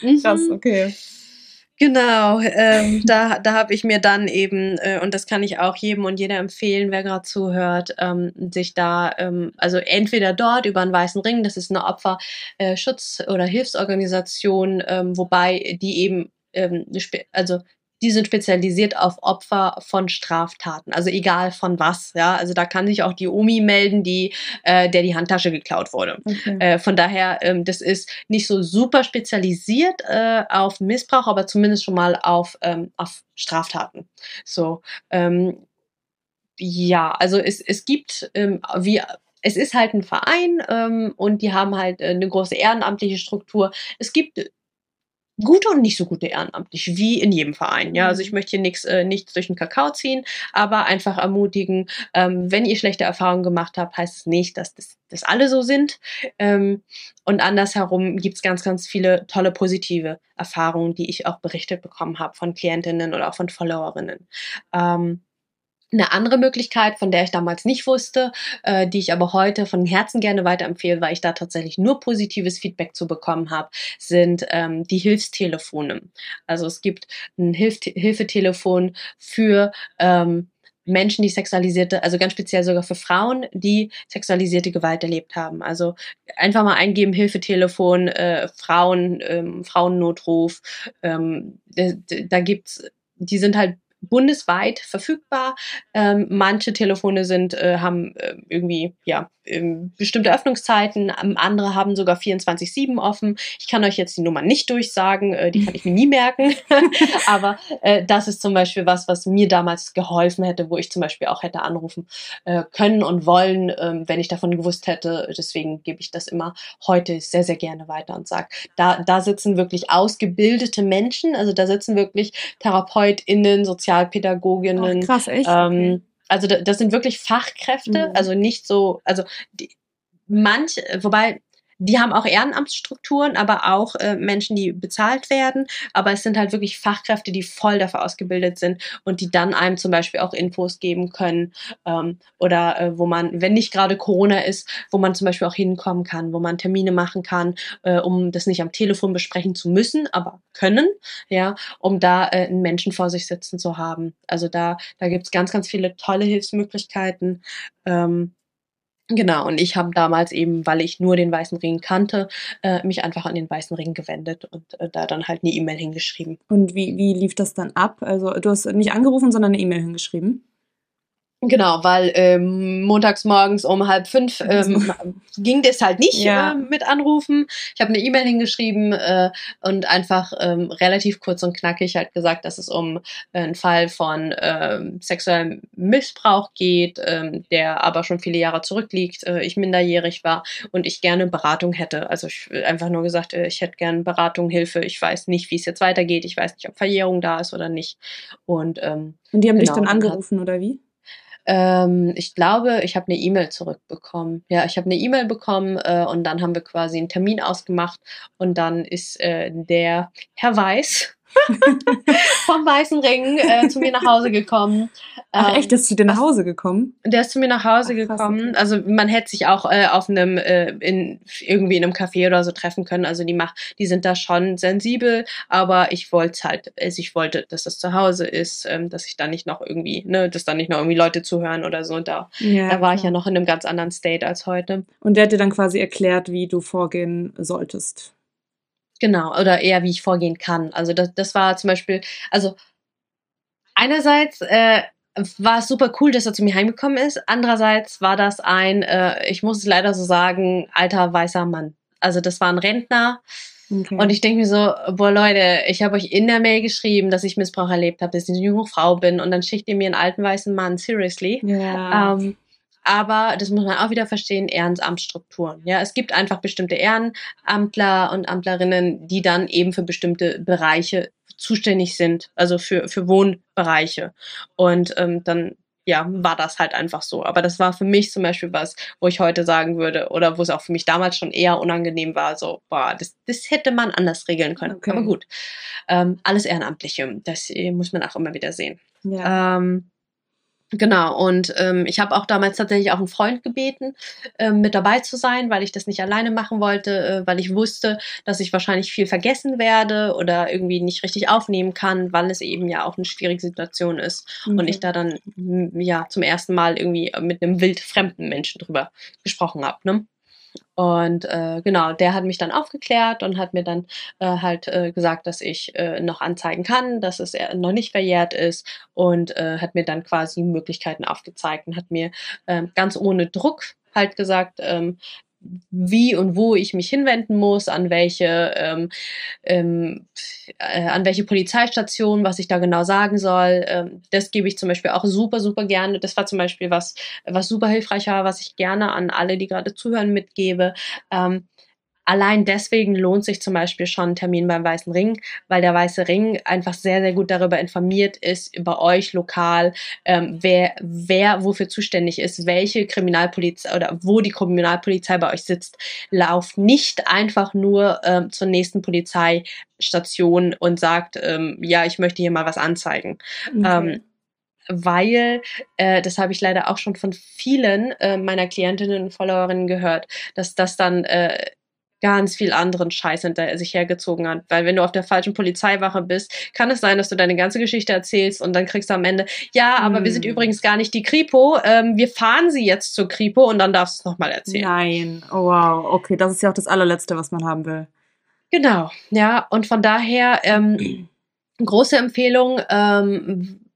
Mhm. Krass, okay. Genau, ähm, da, da habe ich mir dann eben, äh, und das kann ich auch jedem und jeder empfehlen, wer gerade zuhört, ähm, sich da, ähm, also entweder dort über einen weißen Ring, das ist eine Opferschutz- äh, oder Hilfsorganisation, ähm, wobei die eben, ähm, also die sind spezialisiert auf Opfer von Straftaten, also egal von was, ja. Also da kann sich auch die Omi melden, die, äh, der die Handtasche geklaut wurde. Okay. Äh, von daher, ähm, das ist nicht so super spezialisiert äh, auf Missbrauch, aber zumindest schon mal auf, ähm, auf Straftaten. So, ähm, ja, also es, es gibt ähm, wie es ist halt ein Verein ähm, und die haben halt äh, eine große ehrenamtliche Struktur. Es gibt gute und nicht so gute ehrenamtlich, wie in jedem Verein. Ja, also ich mhm. möchte hier nichts äh, nichts durch den Kakao ziehen, aber einfach ermutigen, ähm, wenn ihr schlechte Erfahrungen gemacht habt, heißt es nicht, dass das, das alle so sind. Ähm, und andersherum gibt es ganz, ganz viele tolle positive Erfahrungen, die ich auch berichtet bekommen habe von Klientinnen oder auch von Followerinnen. Ähm, eine andere Möglichkeit, von der ich damals nicht wusste, äh, die ich aber heute von Herzen gerne weiterempfehle, weil ich da tatsächlich nur positives Feedback zu bekommen habe, sind ähm, die Hilfstelefone. Also es gibt ein Hilf Hilfetelefon für ähm, Menschen, die sexualisierte, also ganz speziell sogar für Frauen, die sexualisierte Gewalt erlebt haben. Also einfach mal eingeben, Hilfetelefon, äh, Frauen, ähm, Frauennotruf. Ähm, da, da gibt's, die sind halt bundesweit verfügbar. Ähm, manche Telefone sind, äh, haben äh, irgendwie ja ähm, bestimmte Öffnungszeiten, andere haben sogar 24-7 offen. Ich kann euch jetzt die Nummer nicht durchsagen, äh, die kann ich mir nie merken. Aber äh, das ist zum Beispiel was, was mir damals geholfen hätte, wo ich zum Beispiel auch hätte anrufen äh, können und wollen, äh, wenn ich davon gewusst hätte. Deswegen gebe ich das immer heute sehr, sehr gerne weiter und sage, da, da sitzen wirklich ausgebildete Menschen, also da sitzen wirklich TherapeutInnen, Sozialpädagoginnen. Ach, krass, echt? Ähm. Also das sind wirklich Fachkräfte, mhm. also nicht so, also die, manch, wobei die haben auch Ehrenamtsstrukturen, aber auch äh, Menschen, die bezahlt werden. Aber es sind halt wirklich Fachkräfte, die voll dafür ausgebildet sind und die dann einem zum Beispiel auch Infos geben können. Ähm, oder äh, wo man, wenn nicht gerade Corona ist, wo man zum Beispiel auch hinkommen kann, wo man Termine machen kann, äh, um das nicht am Telefon besprechen zu müssen, aber können, ja, um da äh, einen Menschen vor sich sitzen zu haben. Also da, da gibt's ganz, ganz viele tolle Hilfsmöglichkeiten. Ähm, Genau, und ich habe damals eben, weil ich nur den Weißen Ring kannte, äh, mich einfach an den Weißen Ring gewendet und äh, da dann halt eine E-Mail hingeschrieben. Und wie, wie lief das dann ab? Also du hast nicht angerufen, sondern eine E-Mail hingeschrieben? Genau, weil ähm, montags morgens um halb fünf ähm, ging das halt nicht ja. äh, mit Anrufen. Ich habe eine E-Mail hingeschrieben äh, und einfach ähm, relativ kurz und knackig halt gesagt, dass es um äh, einen Fall von ähm, sexuellem Missbrauch geht, ähm, der aber schon viele Jahre zurückliegt. Äh, ich minderjährig war und ich gerne Beratung hätte. Also ich einfach nur gesagt, äh, ich hätte gerne Beratung, Hilfe. Ich weiß nicht, wie es jetzt weitergeht. Ich weiß nicht, ob Verjährung da ist oder nicht. Und, ähm, und die haben genau, dich dann angerufen oder wie? Ähm, ich glaube, ich habe eine E-Mail zurückbekommen. Ja, ich habe eine E-Mail bekommen äh, und dann haben wir quasi einen Termin ausgemacht und dann ist äh, der Herr Weiß vom Weißen Ring äh, zu mir nach Hause gekommen. Ach echt, ist zu dir nach Hause gekommen? Der ist zu mir nach Hause Ach, gekommen. Okay. Also man hätte sich auch äh, auf einem äh, in irgendwie in einem Café oder so treffen können. Also die macht, die sind da schon sensibel, aber ich wollte halt, also ich wollte, dass das zu Hause ist, ähm, dass ich da nicht noch irgendwie, ne, dass da nicht noch irgendwie Leute zuhören oder so. Und da, ja, da war ich ja noch in einem ganz anderen State als heute. Und der hat dir dann quasi erklärt, wie du vorgehen solltest. Genau, oder eher wie ich vorgehen kann. Also das, das war zum Beispiel, also einerseits äh, war es super cool, dass er zu mir heimgekommen ist. Andererseits war das ein, äh, ich muss es leider so sagen, alter weißer Mann. Also das war ein Rentner. Okay. Und ich denke mir so, boah Leute, ich habe euch in der Mail geschrieben, dass ich Missbrauch erlebt habe, dass ich eine junge Frau bin und dann schickt ihr mir einen alten weißen Mann, seriously. Ja. Ähm, aber das muss man auch wieder verstehen, Ehrenamtsstrukturen. Ja, es gibt einfach bestimmte Ehrenamtler und Amtlerinnen, die dann eben für bestimmte Bereiche zuständig sind, also für, für Wohnbereiche. Und ähm, dann ja, war das halt einfach so. Aber das war für mich zum Beispiel was, wo ich heute sagen würde, oder wo es auch für mich damals schon eher unangenehm war, so, boah, das, das hätte man anders regeln können. Okay. Aber gut. Ähm, alles Ehrenamtliche, das muss man auch immer wieder sehen. Ja. Ähm, Genau, und ähm, ich habe auch damals tatsächlich auch einen Freund gebeten, ähm, mit dabei zu sein, weil ich das nicht alleine machen wollte, äh, weil ich wusste, dass ich wahrscheinlich viel vergessen werde oder irgendwie nicht richtig aufnehmen kann, weil es eben ja auch eine schwierige Situation ist okay. und ich da dann ja zum ersten Mal irgendwie mit einem wildfremden Menschen drüber gesprochen habe. Ne? Und äh, genau, der hat mich dann aufgeklärt und hat mir dann äh, halt äh, gesagt, dass ich äh, noch anzeigen kann, dass es noch nicht verjährt ist und äh, hat mir dann quasi Möglichkeiten aufgezeigt und hat mir äh, ganz ohne Druck halt gesagt, ähm, wie und wo ich mich hinwenden muss, an welche, ähm, ähm, äh, an welche Polizeistation, was ich da genau sagen soll. Ähm, das gebe ich zum Beispiel auch super, super gerne. Das war zum Beispiel was, was super hilfreich war, was ich gerne an alle, die gerade zuhören, mitgebe. Ähm, Allein deswegen lohnt sich zum Beispiel schon ein Termin beim Weißen Ring, weil der Weiße Ring einfach sehr, sehr gut darüber informiert ist, über euch lokal, ähm, wer, wer wofür zuständig ist, welche Kriminalpolizei oder wo die Kriminalpolizei bei euch sitzt. Lauft nicht einfach nur ähm, zur nächsten Polizeistation und sagt, ähm, ja, ich möchte hier mal was anzeigen. Okay. Ähm, weil, äh, das habe ich leider auch schon von vielen äh, meiner Klientinnen und Followerinnen gehört, dass das dann äh, ganz viel anderen Scheiß hinter sich hergezogen hat. Weil wenn du auf der falschen Polizeiwache bist, kann es sein, dass du deine ganze Geschichte erzählst und dann kriegst du am Ende, ja, aber hm. wir sind hm. übrigens gar nicht die Kripo, ähm, wir fahren sie jetzt zur Kripo und dann darfst du es nochmal erzählen. Nein, oh wow, okay, das ist ja auch das allerletzte, was man haben will. Genau, ja, und von daher ähm, große Empfehlung, ähm,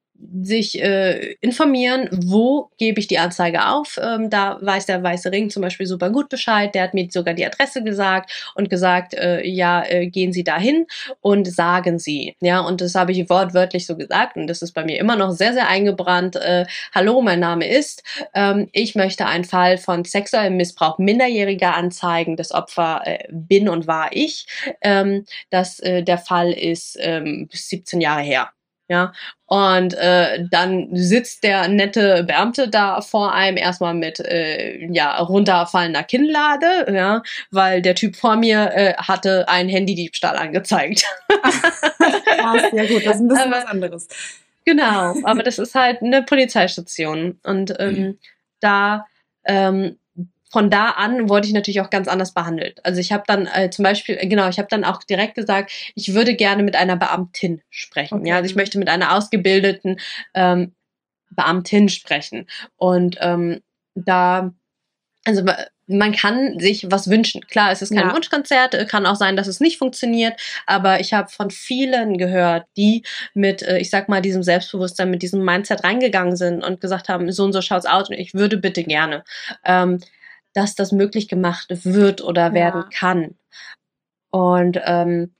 sich äh, informieren, wo gebe ich die Anzeige auf. Ähm, da weiß der Weiße Ring zum Beispiel super gut Bescheid. Der hat mir sogar die Adresse gesagt und gesagt, äh, ja, äh, gehen Sie dahin und sagen Sie. Ja, und das habe ich wortwörtlich so gesagt und das ist bei mir immer noch sehr, sehr eingebrannt. Äh, Hallo, mein Name ist. Ähm, ich möchte einen Fall von sexuellem Missbrauch Minderjähriger anzeigen. Das Opfer äh, bin und war ich. Ähm, dass äh, der Fall ist ähm, 17 Jahre her. Ja, und äh, dann sitzt der nette Beamte da vor einem erstmal mit äh, ja runterfallender Kinnlade, ja, weil der Typ vor mir äh, hatte einen Handydiebstahl angezeigt. Krass, ja gut, das ist ein bisschen aber, was anderes. Genau, aber das ist halt eine Polizeistation und ähm, mhm. da ähm, von da an wurde ich natürlich auch ganz anders behandelt. Also ich habe dann äh, zum Beispiel, äh, genau, ich habe dann auch direkt gesagt, ich würde gerne mit einer Beamtin sprechen. Okay. Ja, also ich möchte mit einer ausgebildeten ähm, Beamtin sprechen. Und ähm, da, also man kann sich was wünschen. Klar, es ist kein ja. Wunschkonzert, äh, kann auch sein, dass es nicht funktioniert, aber ich habe von vielen gehört, die mit, äh, ich sag mal, diesem Selbstbewusstsein, mit diesem Mindset reingegangen sind und gesagt haben, so und so schaut's aus und ich würde bitte gerne. Ähm, dass das möglich gemacht wird oder werden ja. kann. Und ähm,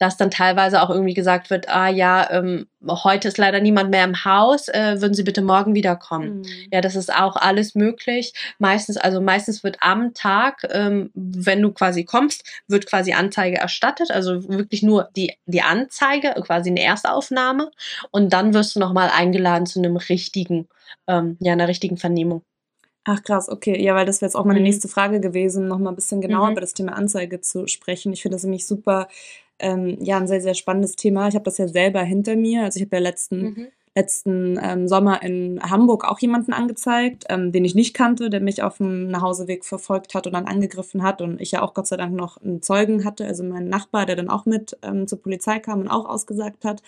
dass dann teilweise auch irgendwie gesagt wird, ah ja, ähm, heute ist leider niemand mehr im Haus, äh, würden Sie bitte morgen wiederkommen. Mhm. Ja, das ist auch alles möglich. Meistens, also meistens wird am Tag, ähm, wenn du quasi kommst, wird quasi Anzeige erstattet, also wirklich nur die, die Anzeige, quasi eine Erstaufnahme und dann wirst du nochmal eingeladen zu einem richtigen, ähm, ja, einer richtigen Vernehmung. Ach krass, okay. Ja, weil das wäre jetzt auch meine mhm. nächste Frage gewesen, noch mal ein bisschen genauer mhm. über das Thema Anzeige zu sprechen. Ich finde das nämlich super, ähm, ja, ein sehr, sehr spannendes Thema. Ich habe das ja selber hinter mir. Also ich habe ja letzten, mhm. letzten ähm, Sommer in Hamburg auch jemanden angezeigt, ähm, den ich nicht kannte, der mich auf dem Nachhauseweg verfolgt hat und dann angegriffen hat. Und ich ja auch Gott sei Dank noch einen Zeugen hatte, also meinen Nachbar, der dann auch mit ähm, zur Polizei kam und auch ausgesagt hat.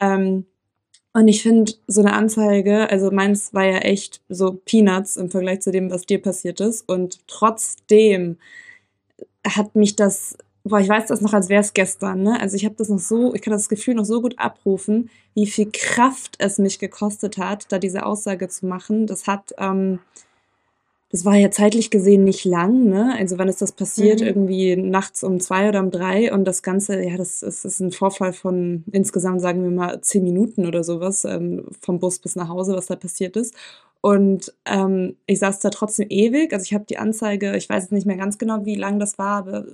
Ähm, und ich finde, so eine Anzeige, also meins war ja echt so Peanuts im Vergleich zu dem, was dir passiert ist. Und trotzdem hat mich das, boah, ich weiß das noch, als wäre es gestern, ne? Also ich habe das noch so, ich kann das Gefühl noch so gut abrufen, wie viel Kraft es mich gekostet hat, da diese Aussage zu machen. Das hat, ähm, das war ja zeitlich gesehen nicht lang, ne? Also wann ist das passiert? Mhm. Irgendwie nachts um zwei oder um drei und das Ganze, ja, das, das ist ein Vorfall von insgesamt, sagen wir mal, zehn Minuten oder sowas, ähm, vom Bus bis nach Hause, was da passiert ist. Und ähm, ich saß da trotzdem ewig. Also ich habe die Anzeige, ich weiß jetzt nicht mehr ganz genau, wie lang das war, aber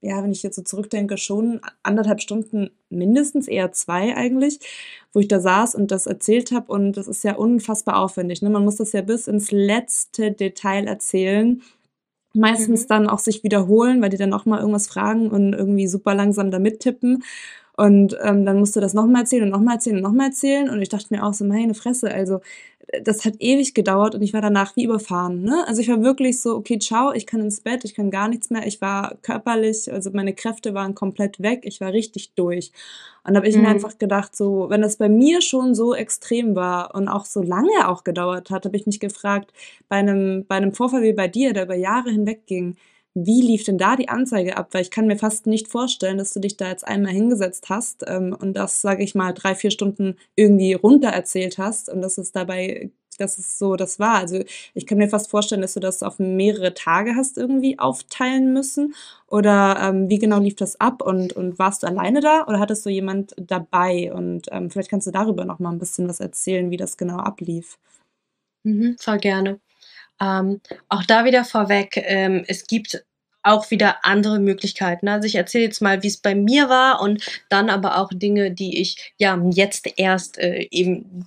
ja, wenn ich jetzt so zurückdenke, schon anderthalb Stunden mindestens, eher zwei eigentlich, wo ich da saß und das erzählt habe. Und das ist ja unfassbar aufwendig. Ne? Man muss das ja bis ins letzte Detail erzählen. Meistens mhm. dann auch sich wiederholen, weil die dann auch mal irgendwas fragen und irgendwie super langsam da mittippen. Und ähm, dann musste das nochmal erzählen und nochmal erzählen und nochmal erzählen. Und ich dachte mir auch so, meine Fresse, also das hat ewig gedauert und ich war danach wie überfahren. Ne? Also ich war wirklich so, okay, ciao, ich kann ins Bett, ich kann gar nichts mehr. Ich war körperlich, also meine Kräfte waren komplett weg, ich war richtig durch. Und da habe ich mhm. mir einfach gedacht, so, wenn das bei mir schon so extrem war und auch so lange auch gedauert hat, habe ich mich gefragt, bei einem, bei einem Vorfall wie bei dir, der über Jahre hinweg ging, wie lief denn da die Anzeige ab? Weil ich kann mir fast nicht vorstellen, dass du dich da jetzt einmal hingesetzt hast ähm, und das, sage ich mal, drei, vier Stunden irgendwie runter erzählt hast und dass es dabei, dass es so das war. Also ich kann mir fast vorstellen, dass du das auf mehrere Tage hast irgendwie aufteilen müssen. Oder ähm, wie genau lief das ab und, und warst du alleine da oder hattest du jemand dabei? Und ähm, vielleicht kannst du darüber noch mal ein bisschen was erzählen, wie das genau ablief. Mhm, voll gerne. Ähm, auch da wieder vorweg, ähm, es gibt auch wieder andere Möglichkeiten. Also ich erzähle jetzt mal, wie es bei mir war und dann aber auch Dinge, die ich ja jetzt erst äh, eben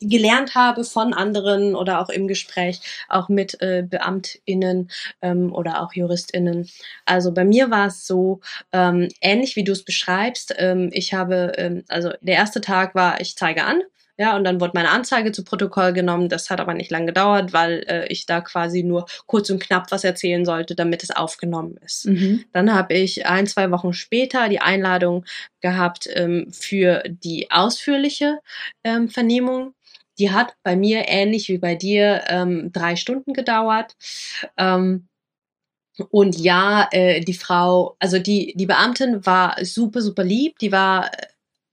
gelernt habe von anderen oder auch im Gespräch auch mit äh, Beamtinnen ähm, oder auch Juristinnen. Also bei mir war es so ähm, ähnlich wie du es beschreibst. Ähm, ich habe ähm, also der erste Tag war ich zeige an ja, und dann wurde meine Anzeige zu Protokoll genommen. Das hat aber nicht lange gedauert, weil äh, ich da quasi nur kurz und knapp was erzählen sollte, damit es aufgenommen ist. Mhm. Dann habe ich ein, zwei Wochen später die Einladung gehabt ähm, für die ausführliche ähm, Vernehmung. Die hat bei mir ähnlich wie bei dir ähm, drei Stunden gedauert. Ähm, und ja, äh, die Frau, also die, die Beamtin war super, super lieb. Die war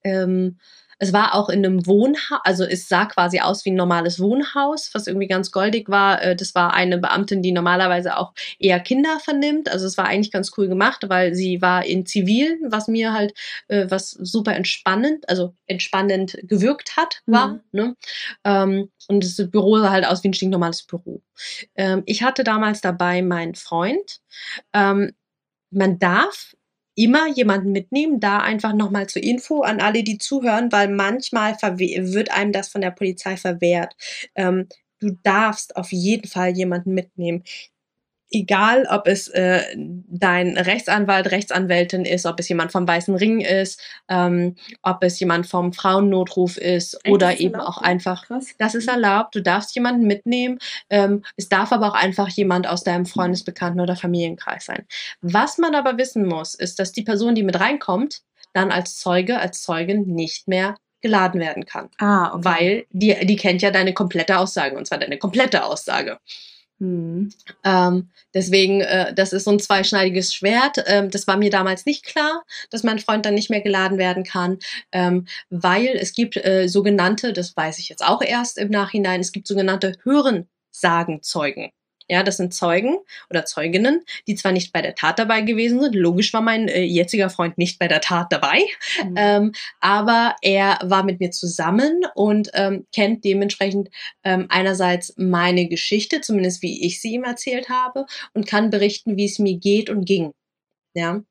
ähm, es war auch in einem Wohnhaus, also es sah quasi aus wie ein normales Wohnhaus, was irgendwie ganz goldig war. Äh, das war eine Beamtin, die normalerweise auch eher Kinder vernimmt. Also es war eigentlich ganz cool gemacht, weil sie war in Zivil, was mir halt äh, was super entspannend, also entspannend gewirkt hat, war. Mhm. Ne? Ähm, und das Büro sah halt aus wie ein stinknormales Büro. Ähm, ich hatte damals dabei meinen Freund. Ähm, man darf immer jemanden mitnehmen, da einfach nochmal zur Info an alle, die zuhören, weil manchmal wird einem das von der Polizei verwehrt. Ähm, du darfst auf jeden Fall jemanden mitnehmen egal ob es äh, dein Rechtsanwalt, Rechtsanwältin ist, ob es jemand vom Weißen Ring ist, ähm, ob es jemand vom Frauennotruf ist Echt, oder eben erlaubt? auch einfach, Krass. das ist erlaubt, du darfst jemanden mitnehmen, ähm, es darf aber auch einfach jemand aus deinem Freundesbekannten oder Familienkreis sein. Was man aber wissen muss, ist, dass die Person, die mit reinkommt, dann als Zeuge, als Zeugin nicht mehr geladen werden kann. Ah, okay. Weil die, die kennt ja deine komplette Aussage, und zwar deine komplette Aussage. Mhm. Ähm, deswegen, äh, das ist so ein zweischneidiges Schwert. Ähm, das war mir damals nicht klar, dass mein Freund dann nicht mehr geladen werden kann, ähm, weil es gibt äh, sogenannte, das weiß ich jetzt auch erst im Nachhinein, es gibt sogenannte Hörensagenzeugen. Ja, das sind Zeugen oder Zeuginnen, die zwar nicht bei der Tat dabei gewesen sind. Logisch war mein äh, jetziger Freund nicht bei der Tat dabei, mhm. ähm, aber er war mit mir zusammen und ähm, kennt dementsprechend ähm, einerseits meine Geschichte, zumindest wie ich sie ihm erzählt habe, und kann berichten, wie es mir geht und ging. Ja.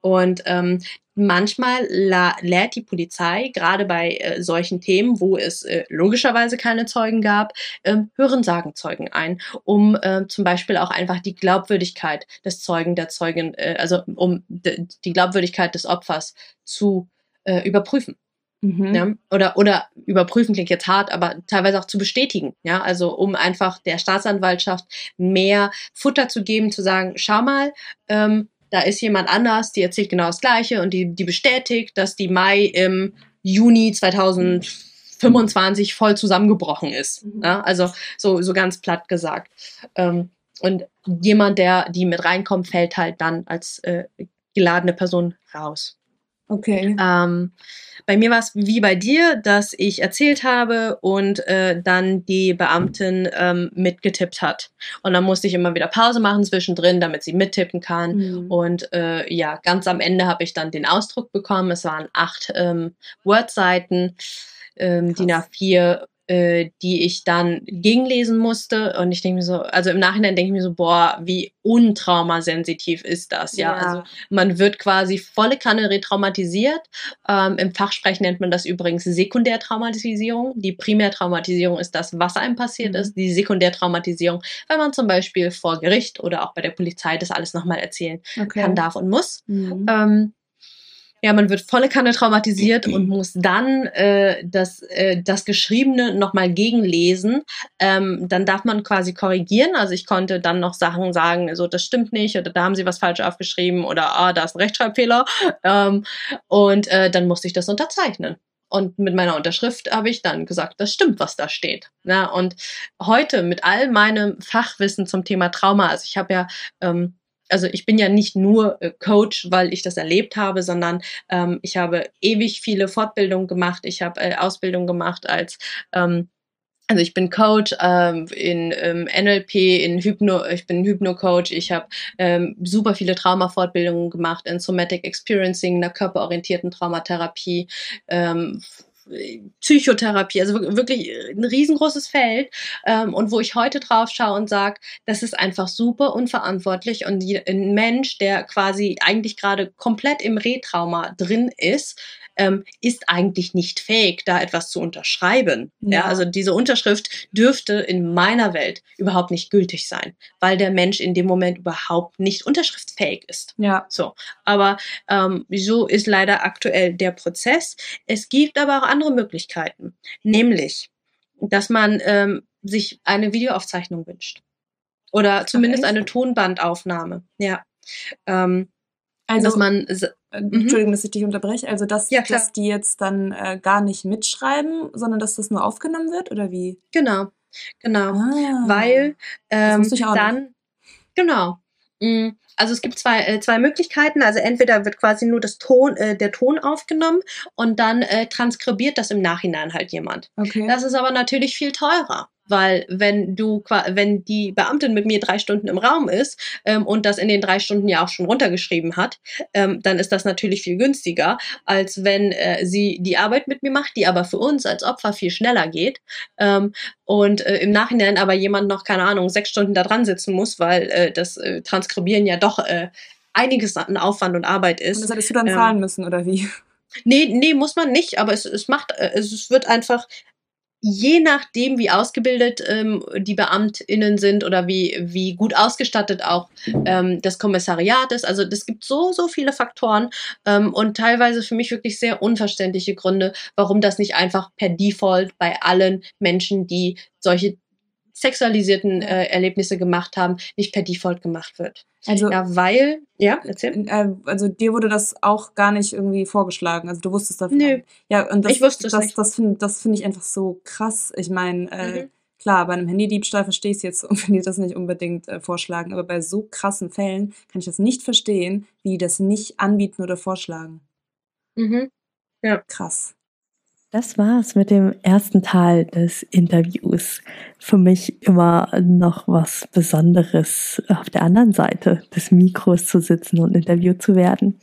Und ähm, manchmal lehrt die Polizei, gerade bei äh, solchen Themen, wo es äh, logischerweise keine Zeugen gab, ähm, Hörensagenzeugen ein, um äh, zum Beispiel auch einfach die Glaubwürdigkeit des Zeugen, der Zeugin, äh, also um die Glaubwürdigkeit des Opfers zu äh, überprüfen. Mhm. Ja, oder, oder überprüfen klingt jetzt hart, aber teilweise auch zu bestätigen. Ja, also um einfach der Staatsanwaltschaft mehr Futter zu geben, zu sagen, schau mal, ähm, da ist jemand anders, die erzählt genau das Gleiche und die, die bestätigt, dass die Mai im Juni 2025 voll zusammengebrochen ist. Mhm. Ja, also so, so ganz platt gesagt. Ähm, und jemand, der die mit reinkommt, fällt halt dann als äh, geladene Person raus. Okay. Ähm, bei mir war es wie bei dir, dass ich erzählt habe und äh, dann die Beamtin ähm, mitgetippt hat. Und dann musste ich immer wieder Pause machen zwischendrin, damit sie mittippen kann. Mhm. Und äh, ja, ganz am Ende habe ich dann den Ausdruck bekommen. Es waren acht ähm, Wordseiten, ähm, DIN A4 äh, die ich dann gegenlesen musste. Und ich denke mir so, also im Nachhinein denke ich mir so, boah, wie untraumasensitiv ist das, ja. ja. Also man wird quasi volle Kanne retraumatisiert. Ähm, Im Fachsprech nennt man das übrigens Sekundärtraumatisierung. Die Primärtraumatisierung ist das, was einem passiert mhm. ist. Die Sekundärtraumatisierung, wenn man zum Beispiel vor Gericht oder auch bei der Polizei das alles nochmal erzählen okay. kann, darf und muss. Mhm. Ähm, ja, man wird volle Kanne traumatisiert und muss dann äh, das, äh, das Geschriebene nochmal gegenlesen. Ähm, dann darf man quasi korrigieren. Also ich konnte dann noch Sachen sagen, so das stimmt nicht oder da haben sie was falsch aufgeschrieben oder ah, da ist ein Rechtschreibfehler. Ähm, und äh, dann musste ich das unterzeichnen. Und mit meiner Unterschrift habe ich dann gesagt, das stimmt, was da steht. Ja, und heute mit all meinem Fachwissen zum Thema Trauma, also ich habe ja ähm, also ich bin ja nicht nur äh, Coach, weil ich das erlebt habe, sondern ähm, ich habe ewig viele Fortbildungen gemacht. Ich habe äh, Ausbildung gemacht als ähm, also ich bin Coach ähm, in ähm, NLP, in Hypno, ich bin Hypno-Coach, ich habe ähm, super viele Traumafortbildungen gemacht in Somatic Experiencing, einer körperorientierten Traumatherapie, ähm, Psychotherapie, also wirklich ein riesengroßes Feld ähm, und wo ich heute drauf schaue und sage, das ist einfach super unverantwortlich und ein Mensch, der quasi eigentlich gerade komplett im Retrauma drin ist, ähm, ist eigentlich nicht fähig, da etwas zu unterschreiben. Ja. ja. also diese Unterschrift dürfte in meiner Welt überhaupt nicht gültig sein, weil der Mensch in dem Moment überhaupt nicht unterschriftsfähig ist. Ja. So, aber ähm, so ist leider aktuell der Prozess. Es gibt aber auch andere Möglichkeiten, nämlich, dass man ähm, sich eine Videoaufzeichnung wünscht oder zumindest eine Tonbandaufnahme. Ja. Ähm, also, dass man. Äh, mhm. Entschuldigung, dass ich dich unterbreche. Also, dass, ja, dass die jetzt dann äh, gar nicht mitschreiben, sondern dass das nur aufgenommen wird, oder wie? Genau, genau. Ah, Weil ähm, dann. Nicht. Genau. Mhm. also es gibt zwei, äh, zwei Möglichkeiten. Also entweder wird quasi nur das Ton, äh, der Ton aufgenommen und dann äh, transkribiert das im Nachhinein halt jemand. Okay. Das ist aber natürlich viel teurer. Weil wenn du, wenn die Beamtin mit mir drei Stunden im Raum ist ähm, und das in den drei Stunden ja auch schon runtergeschrieben hat, ähm, dann ist das natürlich viel günstiger, als wenn äh, sie die Arbeit mit mir macht, die aber für uns als Opfer viel schneller geht. Ähm, und äh, im Nachhinein aber jemand noch, keine Ahnung, sechs Stunden da dran sitzen muss, weil äh, das äh, Transkribieren ja doch äh, einiges an Aufwand und Arbeit ist. Und das hättest du dann zahlen müssen, oder wie? Nee, nee, muss man nicht, aber es, es macht, äh, es wird einfach je nachdem, wie ausgebildet ähm, die BeamtInnen sind oder wie, wie gut ausgestattet auch ähm, das Kommissariat ist. Also es gibt so, so viele Faktoren ähm, und teilweise für mich wirklich sehr unverständliche Gründe, warum das nicht einfach per Default bei allen Menschen, die solche sexualisierten äh, Erlebnisse gemacht haben, nicht per Default gemacht wird. Also ja, weil ja, erzähl. Äh, also dir wurde das auch gar nicht irgendwie vorgeschlagen. Also du wusstest davon. Nö. Ja, und das, ich wusste das, das, nicht. das finde find ich einfach so krass. Ich meine, äh, mhm. klar, bei einem Handydiebstahl verstehe ich es jetzt und finde ich das nicht unbedingt äh, vorschlagen, aber bei so krassen Fällen kann ich das nicht verstehen, wie die das nicht anbieten oder vorschlagen. Mhm. Ja. Krass. Das war's mit dem ersten Teil des Interviews. Für mich immer noch was Besonderes, auf der anderen Seite des Mikros zu sitzen und interviewt zu werden.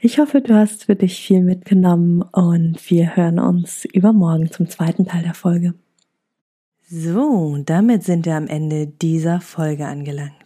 Ich hoffe, du hast für dich viel mitgenommen und wir hören uns übermorgen zum zweiten Teil der Folge. So, damit sind wir am Ende dieser Folge angelangt.